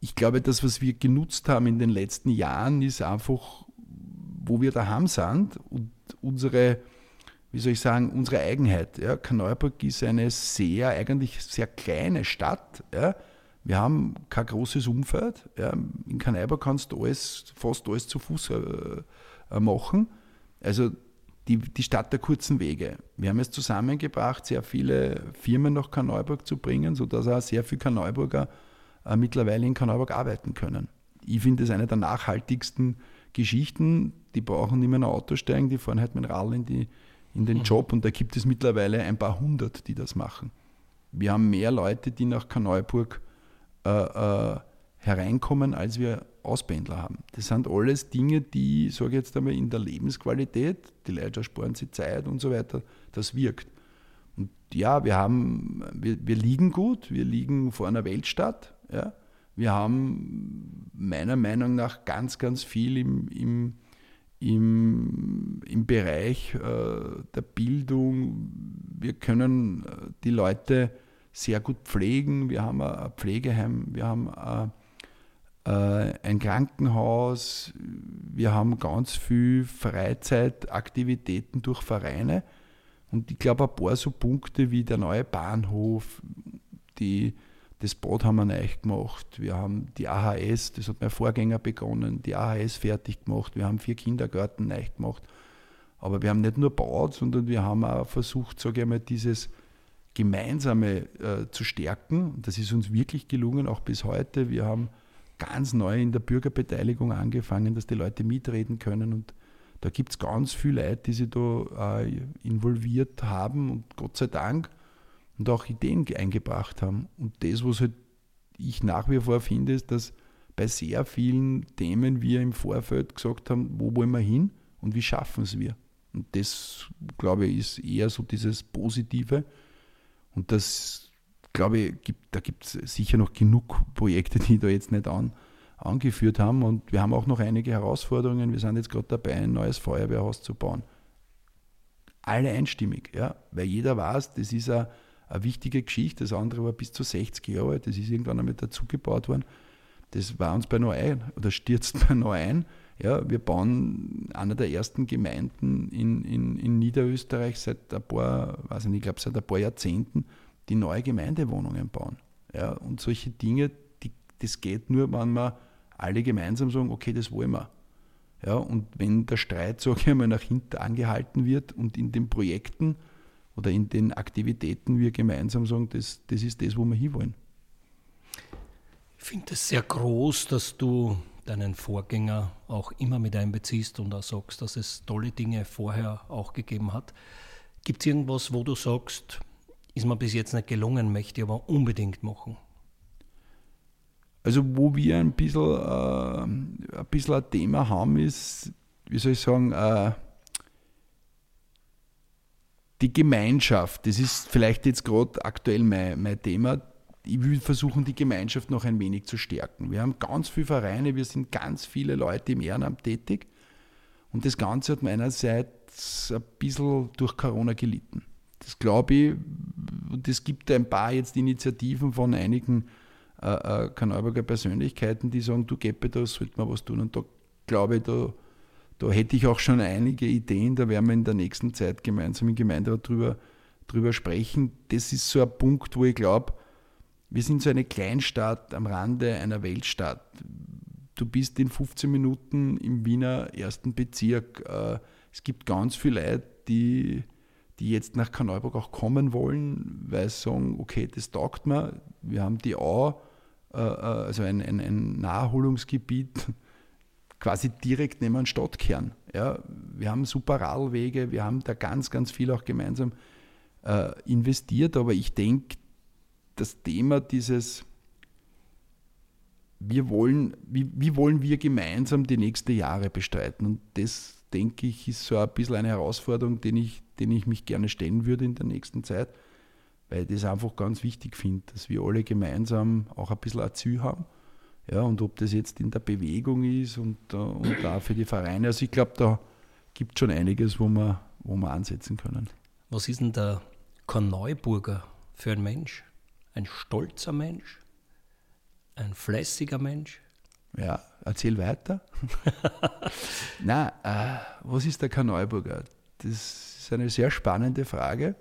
Ich glaube, das, was wir genutzt haben in den letzten Jahren, ist einfach, wo wir daheim sind und unsere, wie soll ich sagen, unsere Eigenheit. Ja, Kaneuburg ist eine sehr, eigentlich sehr kleine Stadt. Ja. Wir haben kein großes Umfeld. Ja. In Kaneuburg kannst du alles, fast alles zu Fuß äh, machen. Also die, die Stadt der kurzen Wege. Wir haben es zusammengebracht, sehr viele Firmen nach Karneuburg zu bringen, sodass auch sehr viele Karneuburger äh, mittlerweile in Karneuburg arbeiten können. Ich finde es eine der nachhaltigsten Geschichten. Die brauchen nicht mehr ein Auto steigen, die fahren halt mit Rad in, die, in den mhm. Job und da gibt es mittlerweile ein paar hundert, die das machen. Wir haben mehr Leute, die nach Karneuburg äh, äh, hereinkommen, als wir Auspendler haben. Das sind alles Dinge, die, sage ich jetzt einmal, in der Lebensqualität, die Leute sparen sich Zeit und so weiter, das wirkt. Und ja, wir haben, wir, wir liegen gut, wir liegen vor einer Weltstadt, ja. Wir haben meiner Meinung nach ganz, ganz viel im, im, im, im Bereich äh, der Bildung. Wir können äh, die Leute sehr gut pflegen. Wir haben ein Pflegeheim, wir haben ein äh, ein Krankenhaus, wir haben ganz viel Freizeitaktivitäten durch Vereine. Und ich glaube, ein paar so Punkte wie der neue Bahnhof, die, das Bad haben wir neu gemacht, wir haben die AHS, das hat mein Vorgänger begonnen, die AHS fertig gemacht, wir haben vier Kindergärten neu gemacht. Aber wir haben nicht nur gebaut, sondern wir haben auch versucht, sage ich mal, dieses Gemeinsame äh, zu stärken. Das ist uns wirklich gelungen, auch bis heute. Wir haben ganz neu in der Bürgerbeteiligung angefangen, dass die Leute mitreden können. Und da gibt es ganz viele Leute, die sich da äh, involviert haben und Gott sei Dank und auch Ideen eingebracht haben. Und das, was halt ich nach wie vor finde, ist, dass bei sehr vielen Themen wir im Vorfeld gesagt haben, wo wollen wir hin und wie schaffen es wir. Und das, glaube ich, ist eher so dieses Positive. Und das, glaube ich, gibt, da gibt es sicher noch genug Projekte, die da jetzt nicht an, angeführt haben. Und wir haben auch noch einige Herausforderungen. Wir sind jetzt gerade dabei, ein neues Feuerwehrhaus zu bauen. Alle einstimmig, ja, weil jeder weiß, das ist eine, eine wichtige Geschichte. Das andere war bis zu 60 Jahre alt, das ist irgendwann einmal dazugebaut worden. Das war uns bei neu ein oder stürzt bei neu ein. Ja, wir bauen einer der ersten Gemeinden in, in, in Niederösterreich seit ein paar, weiß nicht, ich glaube seit ein paar Jahrzehnten, die neue Gemeindewohnungen bauen. Ja, und solche Dinge, die, das geht nur, wenn wir alle gemeinsam sagen, okay, das wollen wir. Ja, und wenn der Streit, sage ich einmal, nach hinten angehalten wird und in den Projekten oder in den Aktivitäten wir gemeinsam sagen, das, das ist das, wo wir hinwollen. Ich finde es sehr groß, dass du deinen Vorgänger auch immer mit einbeziehst und auch sagst, dass es tolle Dinge vorher auch gegeben hat. Gibt es irgendwas, wo du sagst, ist mir bis jetzt nicht gelungen, möchte ich aber unbedingt machen? Also wo wir ein bisschen, äh, ein, bisschen ein Thema haben, ist, wie soll ich sagen, äh, die Gemeinschaft. Das ist vielleicht jetzt gerade aktuell mein, mein Thema. Ich will versuchen, die Gemeinschaft noch ein wenig zu stärken. Wir haben ganz viele Vereine, wir sind ganz viele Leute im Ehrenamt tätig. Und das Ganze hat meinerseits ein bisschen durch Corona gelitten. Das glaube ich, und es gibt ein paar jetzt Initiativen von einigen äh, äh, Kanalburger Persönlichkeiten, die sagen, du Geppe, da sollte man was tun. Und da glaube ich, da, da hätte ich auch schon einige Ideen, da werden wir in der nächsten Zeit gemeinsam im Gemeinderat drüber, drüber sprechen. Das ist so ein Punkt, wo ich glaube, wir sind so eine Kleinstadt am Rande einer Weltstadt. Du bist in 15 Minuten im Wiener ersten Bezirk. Äh, es gibt ganz viele Leute, die die jetzt nach Karneuburg auch kommen wollen, weil sie sagen, okay, das taugt mir. Wir haben die Au, äh, äh, also ein, ein, ein Naherholungsgebiet quasi direkt neben einem Stadtkern. Ja, wir haben super Radwege, wir haben da ganz, ganz viel auch gemeinsam äh, investiert, aber ich denke, das Thema dieses, wir wollen, wie, wie wollen wir gemeinsam die nächsten Jahre bestreiten? Und das denke ich, ist so ein bisschen eine Herausforderung, den ich, den ich mich gerne stellen würde in der nächsten Zeit, weil ich das einfach ganz wichtig finde, dass wir alle gemeinsam auch ein bisschen Ziel haben. Ja, und ob das jetzt in der Bewegung ist und, äh, und da für die Vereine. Also ich glaube, da gibt es schon einiges, wo wir, wo wir ansetzen können. Was ist denn der Korneuburger für ein Mensch? Ein stolzer Mensch? Ein fleißiger Mensch? Ja, erzähl weiter. Na, äh, was ist der Kanalburger? Das ist eine sehr spannende Frage.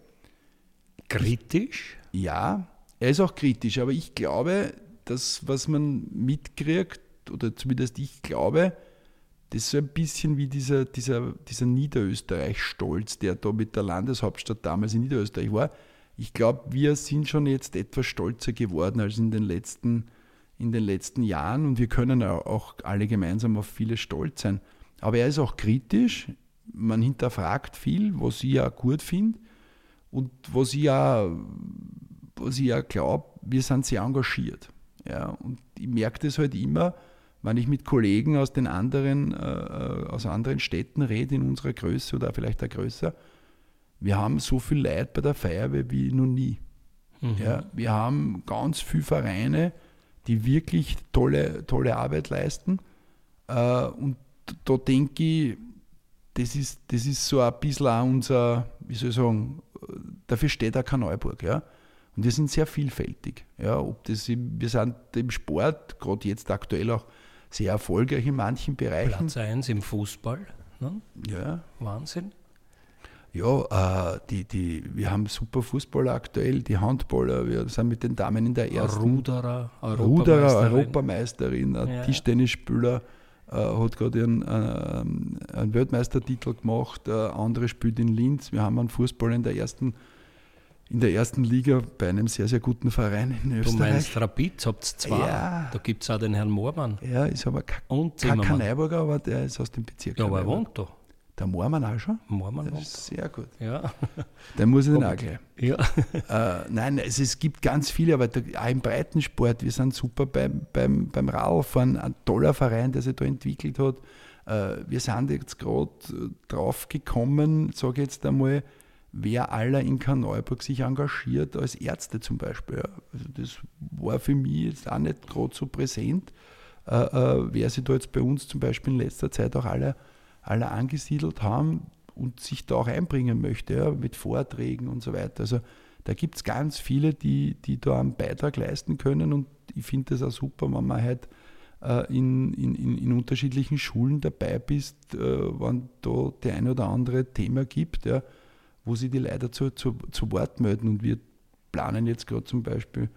Kritisch? Ja, er ist auch kritisch, aber ich glaube, das, was man mitkriegt, oder zumindest ich glaube, das ist so ein bisschen wie dieser, dieser, dieser Niederösterreich-Stolz, der da mit der Landeshauptstadt damals in Niederösterreich war. Ich glaube, wir sind schon jetzt etwas stolzer geworden als in den letzten Jahren in den letzten Jahren und wir können auch alle gemeinsam auf vieles stolz sein. Aber er ist auch kritisch, man hinterfragt viel, was ich ja gut finde und was ich ja, was ich ja glaube, wir sind sehr engagiert. Ja, und ich merke das halt immer, wenn ich mit Kollegen aus den anderen, äh, aus anderen Städten rede, in unserer Größe oder vielleicht auch größer, wir haben so viel Leid bei der Feuerwehr wie noch nie. Mhm. Ja, wir haben ganz viele Vereine, die wirklich tolle, tolle Arbeit leisten. Äh, und da denke ich, das ist, das ist so ein bisschen auch unser, wie soll ich sagen, dafür steht auch Kanalburg. Ja? Und wir sind sehr vielfältig. Ja? Ob das wir sind im Sport, gerade jetzt aktuell auch sehr erfolgreich in manchen Bereichen. Platz 1 im Fußball. Ne? Ja. Wahnsinn. Ja, äh, die, die, wir haben super Fußballer aktuell, die Handballer, wir sind mit den Damen in der ersten. Ruderer, Ruderer, Europameisterin, ja. Tischtennisspieler hat gerade einen, äh, einen, Weltmeistertitel gemacht, äh, andere spielt in Linz. Wir haben einen Fußballer in der ersten in der ersten Liga bei einem sehr, sehr guten Verein in Österreich. Du meinst Rapid, habt ihr zwei. Ja. Da gibt es auch den Herrn Moormann. Ja, ist aber kein Kaneiburger, aber der ist aus dem Bezirk. Ja, aber er wohnt da. Der Moormann auch schon? Moormann das ist sehr gut. Ja. Dann muss ich den auch gleich. Ja. Äh, nein, es, es gibt ganz viele, aber da, auch im Breitensport, wir sind super beim, beim, beim Radfahren, ein toller Verein, der sich da entwickelt hat. Äh, wir sind jetzt gerade drauf gekommen, sage ich jetzt einmal, wer aller in Karneuburg sich engagiert, als Ärzte zum Beispiel. Also das war für mich jetzt auch nicht gerade so präsent, äh, äh, wer sich da jetzt bei uns zum Beispiel in letzter Zeit auch alle alle angesiedelt haben und sich da auch einbringen möchte, ja, mit Vorträgen und so weiter. Also da gibt es ganz viele, die, die da einen Beitrag leisten können und ich finde das auch super, wenn man halt äh, in, in, in unterschiedlichen Schulen dabei bist, äh, wenn da der ein oder andere Thema gibt, ja, wo sie die Leute zu, zu, zu Wort melden und wir planen jetzt gerade zum Beispiel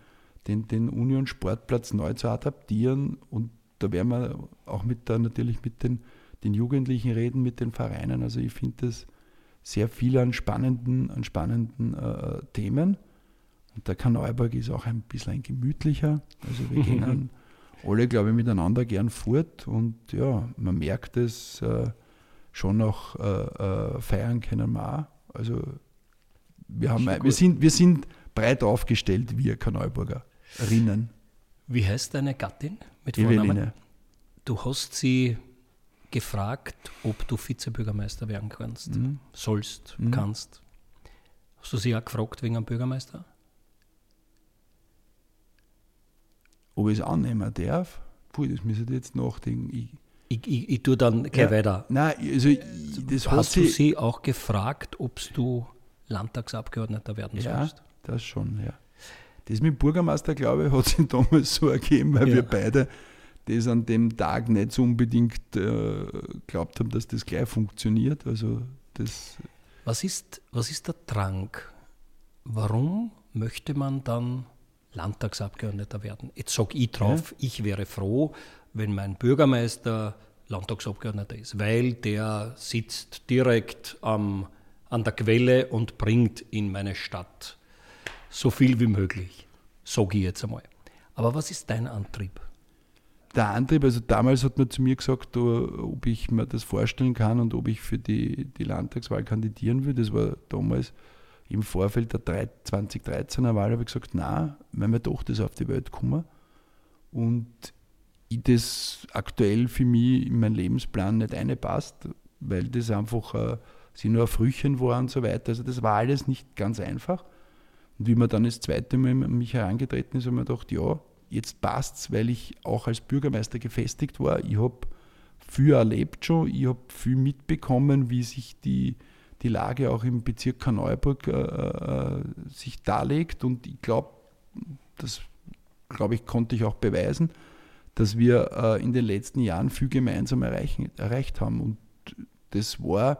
den, den Union Sportplatz neu zu adaptieren und da werden wir auch mit der, natürlich mit den den Jugendlichen reden, mit den Vereinen. Also ich finde das sehr viel an spannenden, an spannenden äh, Themen. Und der Kanalberg ist auch ein bisschen gemütlicher. Also wir gehen alle, glaube ich, miteinander gern fort und ja, man merkt es äh, schon auch äh, äh feiern können wir auch. Also wir, haben, wir, sind, wir sind breit aufgestellt, wir Kanalburgerinnen. Wie heißt deine Gattin mit Vornamen? Eveline. Du hast sie gefragt, ob du Vizebürgermeister werden kannst, mhm. sollst, mhm. kannst. Hast du sie auch gefragt wegen einem Bürgermeister? Ob ich es annehmen darf? Puh, das müsste ich jetzt nachdenken. Ich, ich, ich, ich tue dann gleich ja, weiter. Nein, also das Hast du sie auch gefragt, ob du Landtagsabgeordneter werden ja, sollst? Ja, das schon, ja. Das mit Bürgermeister, glaube ich, hat sich damals so ergeben, weil ja. wir beide das an dem Tag nicht so unbedingt äh, glaubt haben, dass das gleich funktioniert. Also das was, ist, was ist der Drang? Warum möchte man dann Landtagsabgeordneter werden? Jetzt sage ich drauf, ja. ich wäre froh, wenn mein Bürgermeister Landtagsabgeordneter ist, weil der sitzt direkt am, an der Quelle und bringt in meine Stadt so viel wie möglich. Sage ich jetzt einmal. Aber was ist dein Antrieb? Der Antrieb, also damals hat man zu mir gesagt, ob ich mir das vorstellen kann und ob ich für die, die Landtagswahl kandidieren will. Das war damals im Vorfeld der 2013er Wahl, habe ich gesagt, nein, weil meine Tochter ist auf die Welt gekommen und ich das aktuell für mich in meinen Lebensplan nicht einpasst, weil das einfach äh, sie nur Frühchen war und so weiter. Also das war alles nicht ganz einfach. Und wie man dann das zweite Mal an mich herangetreten ist, habe ich mir gedacht, ja, jetzt passt es, weil ich auch als Bürgermeister gefestigt war. Ich habe viel erlebt schon, ich habe viel mitbekommen, wie sich die, die Lage auch im Bezirk Karneuburg äh, äh, sich darlegt. Und ich glaube, das glaube ich, konnte ich auch beweisen, dass wir äh, in den letzten Jahren viel gemeinsam erreichen, erreicht haben. Und das war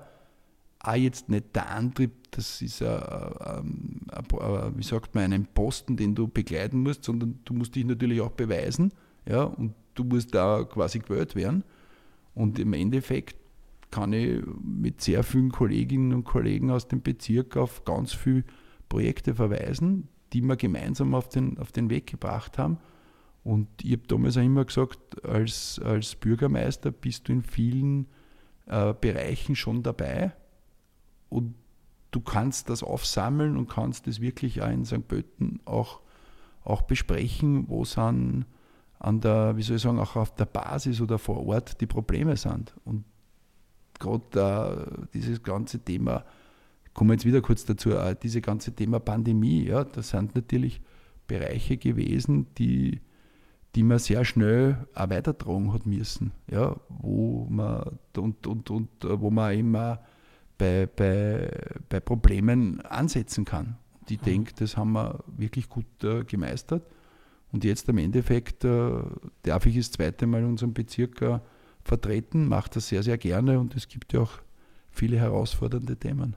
auch jetzt nicht der Antrieb, das ist ein, ein, ein, wie sagt man, einen Posten, den du begleiten musst, sondern du musst dich natürlich auch beweisen ja, und du musst da quasi gewählt werden. Und im Endeffekt kann ich mit sehr vielen Kolleginnen und Kollegen aus dem Bezirk auf ganz viele Projekte verweisen, die wir gemeinsam auf den, auf den Weg gebracht haben. Und ich habe damals auch immer gesagt, als, als Bürgermeister bist du in vielen äh, Bereichen schon dabei und du kannst das aufsammeln und kannst das wirklich auch in St. Pölten auch, auch besprechen, wo sind an der, wie soll ich sagen, auch auf der Basis oder vor Ort die Probleme sind. Und gerade dieses ganze Thema, ich komme jetzt wieder kurz dazu, äh, dieses ganze Thema Pandemie, ja, das sind natürlich Bereiche gewesen, die, die man sehr schnell auch weitertragen hat müssen, ja, wo man und, und, und äh, wo man immer bei, bei, bei Problemen ansetzen kann. Und ich mhm. denke, das haben wir wirklich gut äh, gemeistert. Und jetzt im Endeffekt äh, darf ich das zweite Mal unseren Bezirk äh, vertreten, mache das sehr, sehr gerne und es gibt ja auch viele herausfordernde Themen.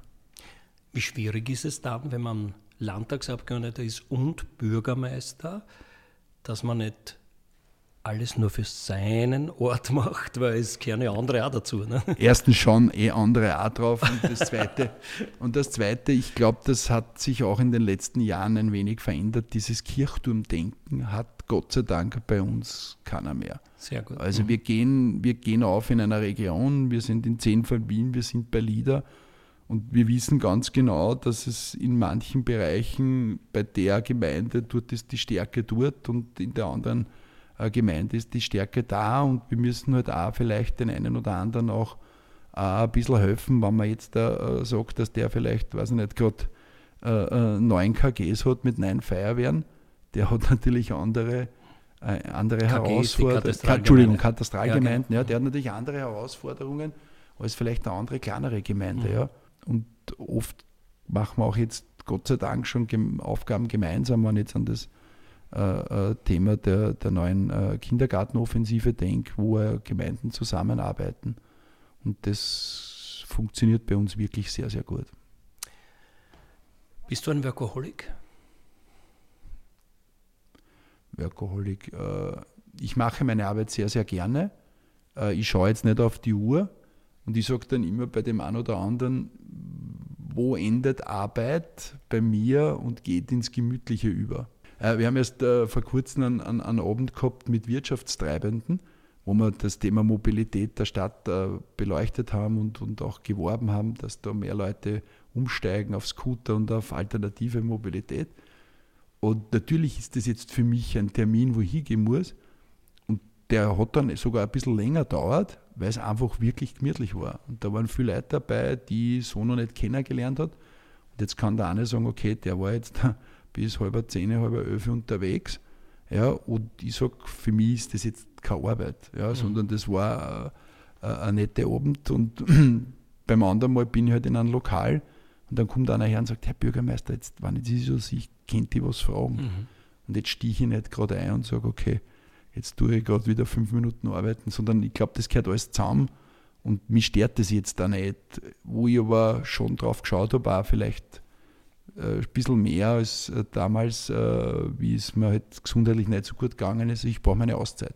Wie schwierig ist es dann, wenn man Landtagsabgeordneter ist und Bürgermeister, dass man nicht alles nur für seinen Ort macht, weil es ja andere auch dazu. Ne? Erstens schon eh andere auch drauf und das Zweite, und das Zweite ich glaube, das hat sich auch in den letzten Jahren ein wenig verändert. Dieses Kirchturmdenken hat Gott sei Dank bei uns keiner mehr. Sehr gut. Also mhm. wir, gehen, wir gehen auf in einer Region, wir sind in zehn von Wien, wir sind bei LIDA und wir wissen ganz genau, dass es in manchen Bereichen bei der Gemeinde, dort ist die Stärke dort und in der anderen äh, Gemeinde ist die Stärke da und wir müssen halt auch vielleicht den einen oder anderen auch äh, ein bisschen helfen, wenn man jetzt äh, sagt, dass der vielleicht, weiß ich nicht, gerade 9 äh, KGs hat mit 9 Feuerwehren. Der hat natürlich andere, andere Herausforderungen. Entschuldigung, Katastralgemeinden. Ja, genau. ja, der hat natürlich andere Herausforderungen als vielleicht eine andere, kleinere Gemeinde. Mhm. Ja. Und oft machen wir auch jetzt Gott sei Dank schon Aufgaben gemeinsam, wenn jetzt an das äh, äh, Thema der, der neuen äh, Kindergartenoffensive denke, wo Gemeinden zusammenarbeiten. Und das funktioniert bei uns wirklich sehr, sehr gut. Bist du ein Workaholic? Workaholic. Ich mache meine Arbeit sehr, sehr gerne. Ich schaue jetzt nicht auf die Uhr und ich sage dann immer bei dem einen oder anderen, wo endet Arbeit bei mir und geht ins Gemütliche über. Äh, wir haben erst äh, vor kurzem einen, einen, einen, Abend gehabt mit Wirtschaftstreibenden, wo wir das Thema Mobilität der Stadt äh, beleuchtet haben und, und auch geworben haben, dass da mehr Leute umsteigen auf Scooter und auf alternative Mobilität. Und natürlich ist das jetzt für mich ein Termin, wo ich hingehen muss. Und der hat dann sogar ein bisschen länger dauert, weil es einfach wirklich gemütlich war. Und da waren viele Leute dabei, die so noch nicht kennengelernt hat. Und jetzt kann der eine sagen, okay, der war jetzt bis halb zehn, halb elf unterwegs. Ja, und ich sage, für mich ist das jetzt keine Arbeit, ja, mhm. sondern das war äh, ein netter Abend und beim anderen Mal bin ich halt in einem Lokal und dann kommt einer her und sagt, Herr Bürgermeister, jetzt, wenn ich das so sehe, könnte ich was fragen. Mhm. Und jetzt stehe ich nicht gerade ein und sage, okay, jetzt tue ich gerade wieder fünf Minuten arbeiten, sondern ich glaube, das gehört alles zusammen und mich stört das jetzt da nicht, wo ich aber schon drauf geschaut habe, auch vielleicht äh, ein bisschen mehr als äh, damals, äh, wie es mir halt gesundheitlich nicht so gut gegangen ist. Ich brauche meine Auszeiten.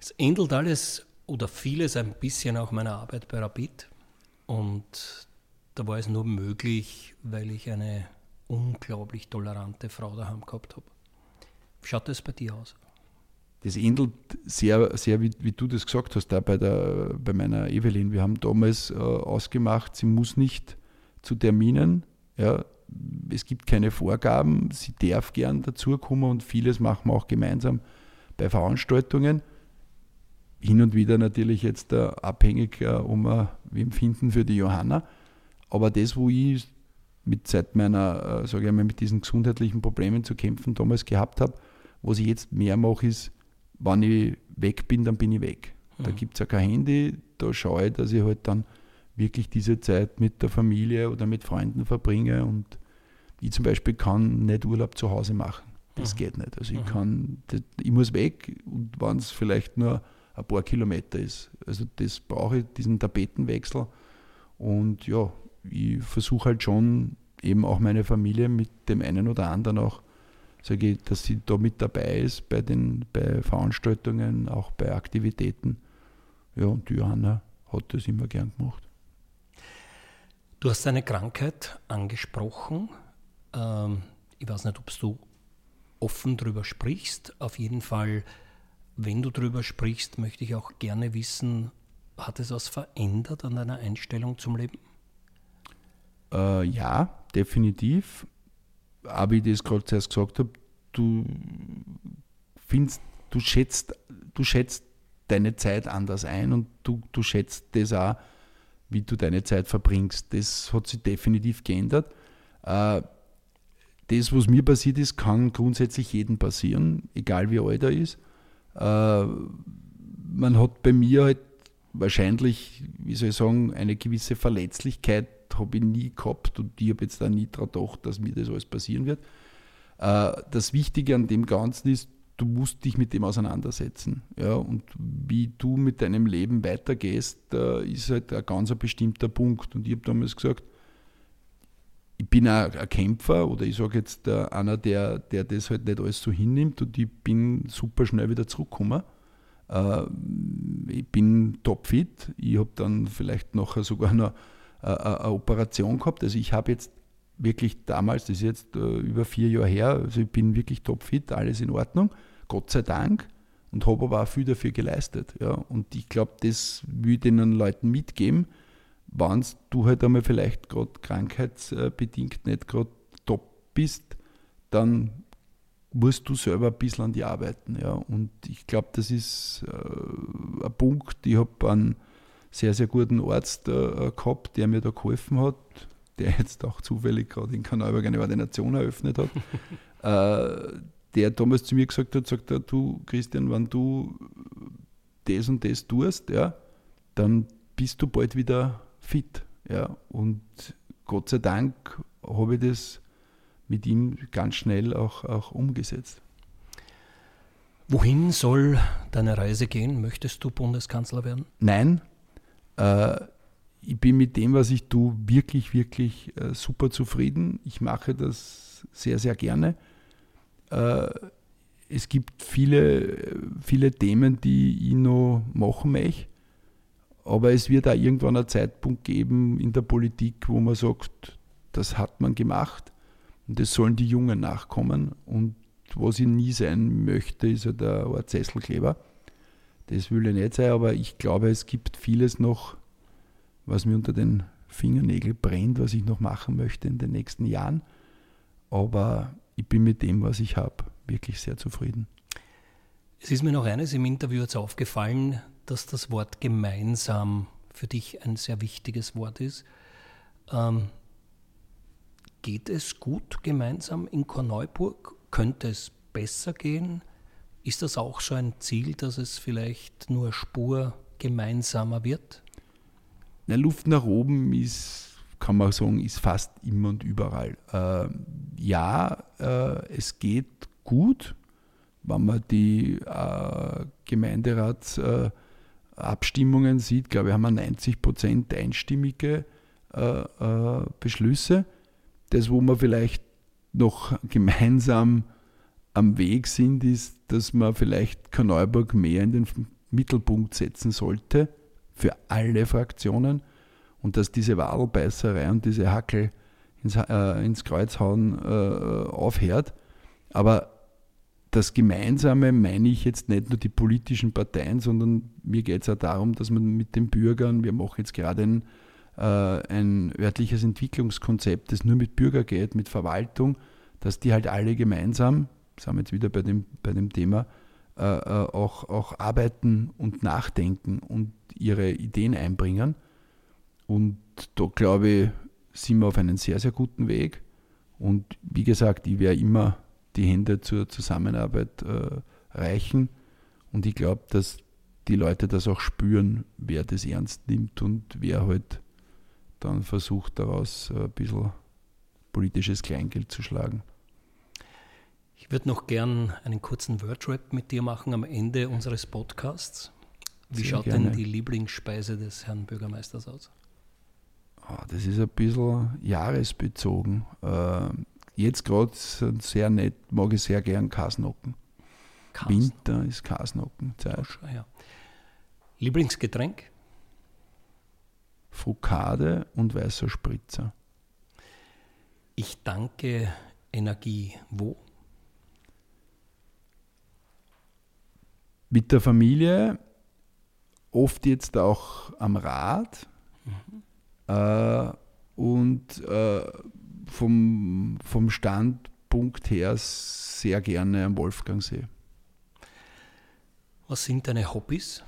Es ändert alles oder vieles ein bisschen auch meiner Arbeit bei Rapid. Und da war es nur möglich, weil ich eine unglaublich tolerante Frau daheim gehabt habe. Wie schaut das bei dir aus? Das ähnelt sehr, sehr wie, wie du das gesagt hast, da bei, der, bei meiner Evelyn. Wir haben damals äh, ausgemacht, sie muss nicht zu Terminen. Ja, es gibt keine Vorgaben, sie darf gern dazukommen und vieles machen wir auch gemeinsam bei Veranstaltungen. Hin und wieder natürlich jetzt uh, abhängig, um uh, wem finden für die Johanna. Aber das, wo ich mit seit meiner, sage ich mal, mit diesen gesundheitlichen Problemen zu kämpfen damals gehabt habe, was ich jetzt mehr mache, ist, wenn ich weg bin, dann bin ich weg. Mhm. Da gibt es ja kein Handy, da schaue ich, dass ich halt dann wirklich diese Zeit mit der Familie oder mit Freunden verbringe und ich zum Beispiel kann nicht Urlaub zu Hause machen. Das mhm. geht nicht. Also ich mhm. kann, das, ich muss weg und wenn es vielleicht nur ein paar Kilometer ist. Also das brauche ich, diesen Tapetenwechsel. Und ja, ich versuche halt schon eben auch meine Familie mit dem einen oder anderen auch, sage ich, dass sie da mit dabei ist bei den bei Veranstaltungen, auch bei Aktivitäten. Ja, und die Johanna hat das immer gern gemacht. Du hast deine Krankheit angesprochen. Ähm, ich weiß nicht, ob du offen darüber sprichst. Auf jeden Fall, wenn du darüber sprichst, möchte ich auch gerne wissen, hat es was verändert an deiner Einstellung zum Leben? Äh, ja, definitiv. Aber wie ich das gerade zuerst gesagt habe, du findest, du schätzt, du schätzt deine Zeit anders ein und du, du schätzt das auch, wie du deine Zeit verbringst. Das hat sich definitiv geändert. Äh, das, was mir passiert ist, kann grundsätzlich jedem passieren, egal wie alt er ist. Äh, man hat bei mir halt wahrscheinlich, wie soll ich sagen, eine gewisse Verletzlichkeit habe ich nie gehabt und ich habe jetzt da nie daran gedacht, dass mir das alles passieren wird. Äh, das Wichtige an dem Ganzen ist, du musst dich mit dem auseinandersetzen. Ja, und wie du mit deinem Leben weitergehst, ist halt ein ganz bestimmter Punkt. Und ich habe damals gesagt, ich bin auch ein Kämpfer oder ich sage jetzt äh, einer, der, der das halt nicht alles so hinnimmt und ich bin super schnell wieder zurückgekommen. Äh, ich bin topfit. Ich habe dann vielleicht nachher sogar noch äh, eine Operation gehabt. Also ich habe jetzt wirklich damals, das ist jetzt über vier Jahre her, also ich bin wirklich topfit, alles in Ordnung, Gott sei Dank und habe aber auch viel dafür geleistet. Ja. Und ich glaube, das will ich den Leuten mitgeben, wenn du halt einmal vielleicht gerade krankheitsbedingt nicht gerade top bist, dann musst du selber ein bisschen an die arbeiten. Ja. Und ich glaube, das ist äh, ein Punkt. Ich habe einen sehr, sehr guten Arzt äh, gehabt, der mir da geholfen hat, der jetzt auch zufällig gerade in Kanalberg eine Ordination eröffnet hat, äh, der damals zu mir gesagt hat, sagt er, du Christian, wenn du das und das tust, ja, dann bist du bald wieder fit. Ja. Und Gott sei Dank habe ich das mit ihm ganz schnell auch, auch umgesetzt. Wohin soll deine Reise gehen? Möchtest du Bundeskanzler werden? Nein. Äh, ich bin mit dem, was ich tue, wirklich, wirklich äh, super zufrieden. Ich mache das sehr, sehr gerne. Äh, es gibt viele, viele Themen, die ich noch machen möchte. Aber es wird auch irgendwann einen Zeitpunkt geben in der Politik, wo man sagt, das hat man gemacht und das sollen die Jungen nachkommen. Und was ich nie sein möchte, ist ja der Art Sesselkleber. Das will ich nicht sein, aber ich glaube, es gibt vieles noch, was mir unter den Fingernägeln brennt, was ich noch machen möchte in den nächsten Jahren. Aber ich bin mit dem, was ich habe, wirklich sehr zufrieden. Es ist mir noch eines im Interview jetzt aufgefallen, dass das Wort gemeinsam für dich ein sehr wichtiges Wort ist. Ähm, geht es gut gemeinsam in Korneuburg? Könnte es besser gehen? Ist das auch so ein Ziel, dass es vielleicht nur Spur gemeinsamer wird? Na, Luft nach oben ist, kann man sagen, ist fast immer und überall. Äh, ja, äh, es geht gut, wenn man die äh, Gemeinderats äh, Abstimmungen sieht, glaube ich, haben wir 90 Prozent einstimmige äh, äh, Beschlüsse. Das, wo wir vielleicht noch gemeinsam am Weg sind, ist, dass man vielleicht Kanalburg mehr in den Mittelpunkt setzen sollte für alle Fraktionen und dass diese Wadelbeißerei und diese Hackel ins, äh, ins Kreuz hauen äh, aufhört. Aber das Gemeinsame meine ich jetzt nicht nur die politischen Parteien, sondern mir geht es auch darum, dass man mit den Bürgern, wir machen jetzt gerade ein, äh, ein örtliches Entwicklungskonzept, das nur mit Bürger geht, mit Verwaltung, dass die halt alle gemeinsam, sind wir jetzt wieder bei dem, bei dem Thema, äh, äh, auch, auch arbeiten und nachdenken und ihre Ideen einbringen. Und da glaube ich, sind wir auf einem sehr, sehr guten Weg. Und wie gesagt, ich wäre immer die Hände zur Zusammenarbeit äh, reichen. Und ich glaube, dass die Leute das auch spüren, wer das ernst nimmt und wer halt dann versucht, daraus ein bisschen politisches Kleingeld zu schlagen. Ich würde noch gern einen kurzen Wordrap mit dir machen am Ende unseres Podcasts. Wie Sehr schaut gerne. denn die Lieblingsspeise des Herrn Bürgermeisters aus? Oh, das ist ein bisschen jahresbezogen. Jetzt gerade sehr nett, mag ich sehr gern Kasnocken. Winter ist Kasnockenzeit. Ja. Lieblingsgetränk? Frukade und weißer Spritzer. Ich danke Energie wo? Mit der Familie, oft jetzt auch am Rad mhm. äh, und äh, vom, vom Standpunkt her sehr gerne am Wolfgangsee. Was sind deine Hobbys?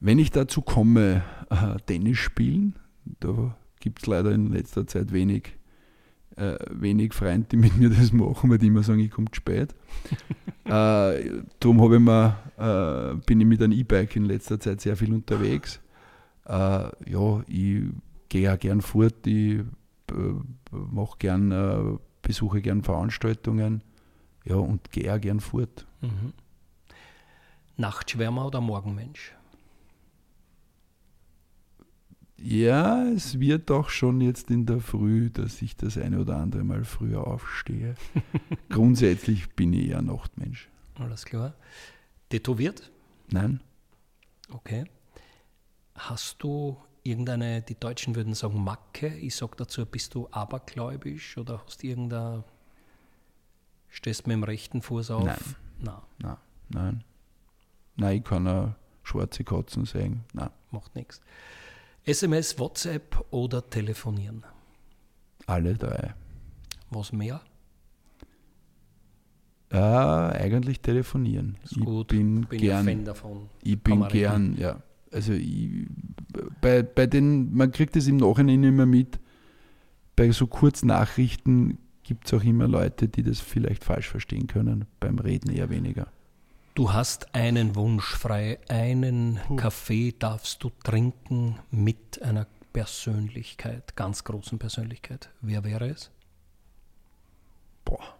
Wenn ich dazu komme, äh, Tennis spielen, da gibt es leider in letzter Zeit wenig, äh, wenig Freunde, die mit mir das machen, weil die immer sagen, ich komme zu spät. äh, darum ich mir, äh, bin ich mit einem E-Bike in letzter Zeit sehr viel unterwegs. Äh, ja, ich gehe auch gern fort, ich äh, mache gern, äh, besuche gern Veranstaltungen ja, und gehe auch gern fort. Mhm. Nachtschwärmer oder Morgenmensch? Ja, es wird auch schon jetzt in der Früh, dass ich das eine oder andere Mal früher aufstehe. Grundsätzlich bin ich eher Nachtmensch. Alles klar. Tätowiert? Nein? Okay. Hast du irgendeine, die Deutschen würden sagen Macke, ich sage dazu, bist du abergläubisch oder hast du irgendeine, stehst mit dem rechten Fuß auf? Nein. Nein, Nein. Nein. Nein, ich kann auch schwarze Katzen sehen. Nein. macht nichts. SMS, WhatsApp oder telefonieren? Alle drei. Was mehr? Ja, eigentlich telefonieren. Ist ich gut. bin, Bin gern, Fan davon. ich bin rechnen. gern, ja. Also ich, bei, bei den, man kriegt es im Nachhinein immer mit, bei so Kurznachrichten gibt es auch immer Leute, die das vielleicht falsch verstehen können, beim Reden eher weniger. Du hast einen Wunsch frei, einen Kaffee darfst du trinken mit einer Persönlichkeit, ganz großen Persönlichkeit. Wer wäre es? Boah,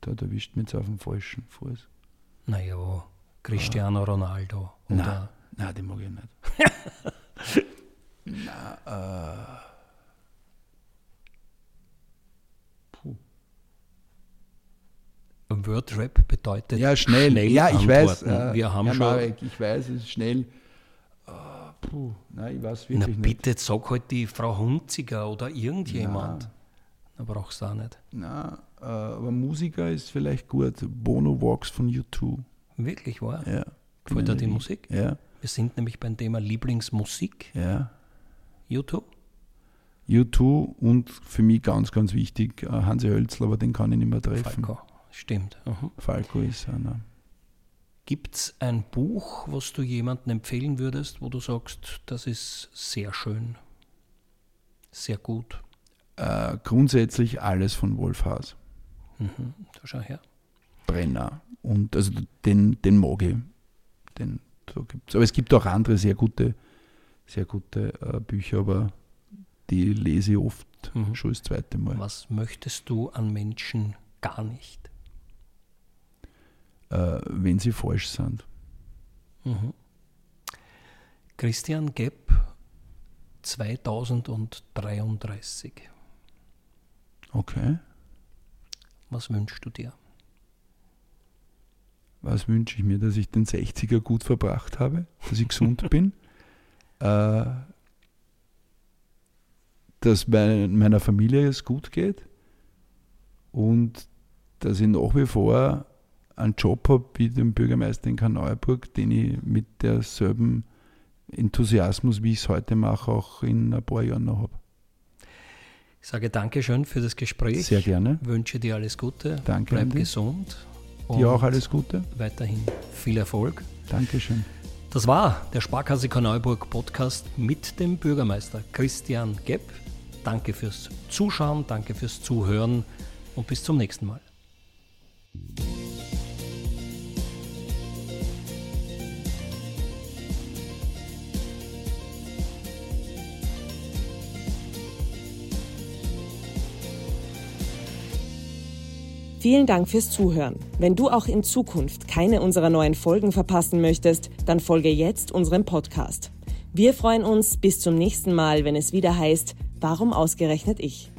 da erwischt mich jetzt auf dem falschen Fuß. Naja, Cristiano Ronaldo. Oder Nein, nein, den mag ich nicht. na, äh, Wordrap bedeutet ja, schnell. ja, ich weiß. äh, Wir haben Herr schon. Marek, ich weiß, es ist schnell. Äh, puh, nein, ich weiß Na wirklich nicht. bitte, jetzt sag halt die Frau Hunziger oder irgendjemand. Da brauchst du auch nicht. Na, äh, aber Musiker ist vielleicht gut. Bono Walks von U2. Wirklich wahr? Ja. Gefällt dir die Musik? Ja, Wir sind nämlich beim Thema Lieblingsmusik. ja. YouTube? U2 und für mich ganz, ganz wichtig, äh, Hansi Hölzl, aber den kann ich nicht mehr treffen. Falco. Stimmt. Mhm. Falco ist einer. Gibt es ein Buch, was du jemandem empfehlen würdest, wo du sagst, das ist sehr schön, sehr gut? Äh, grundsätzlich alles von Wolf Haas. Mhm. Da schau her. Brenner. Und also den, den mag ich. Den, so gibt's. Aber es gibt auch andere sehr gute, sehr gute äh, Bücher, aber die lese ich oft Mhm. schon das zweite Mal. Was möchtest du an Menschen gar nicht? Äh, wenn sie falsch sind. Mhm. Christian Gepp 2033. Okay. Was wünschst du dir? Was wünsche ich mir, dass ich den 60er gut verbracht habe, dass ich gesund bin, äh, dass mein, meiner Familie es gut geht und dass ich nach wie vor einen Job habe wie den Bürgermeister in Karneuburg, den ich mit derselben Enthusiasmus, wie ich es heute mache, auch in ein paar Jahren noch habe. Ich sage Dankeschön für das Gespräch. Sehr gerne. Wünsche dir alles Gute. Danke, Bleib gesund. Dir auch alles Gute. Weiterhin viel Erfolg. Dankeschön. Das war der Sparkasse Korneuburg Podcast mit dem Bürgermeister Christian Gepp. Danke fürs Zuschauen, danke fürs Zuhören und bis zum nächsten Mal. Vielen Dank fürs Zuhören. Wenn du auch in Zukunft keine unserer neuen Folgen verpassen möchtest, dann folge jetzt unserem Podcast. Wir freuen uns bis zum nächsten Mal, wenn es wieder heißt, warum ausgerechnet ich?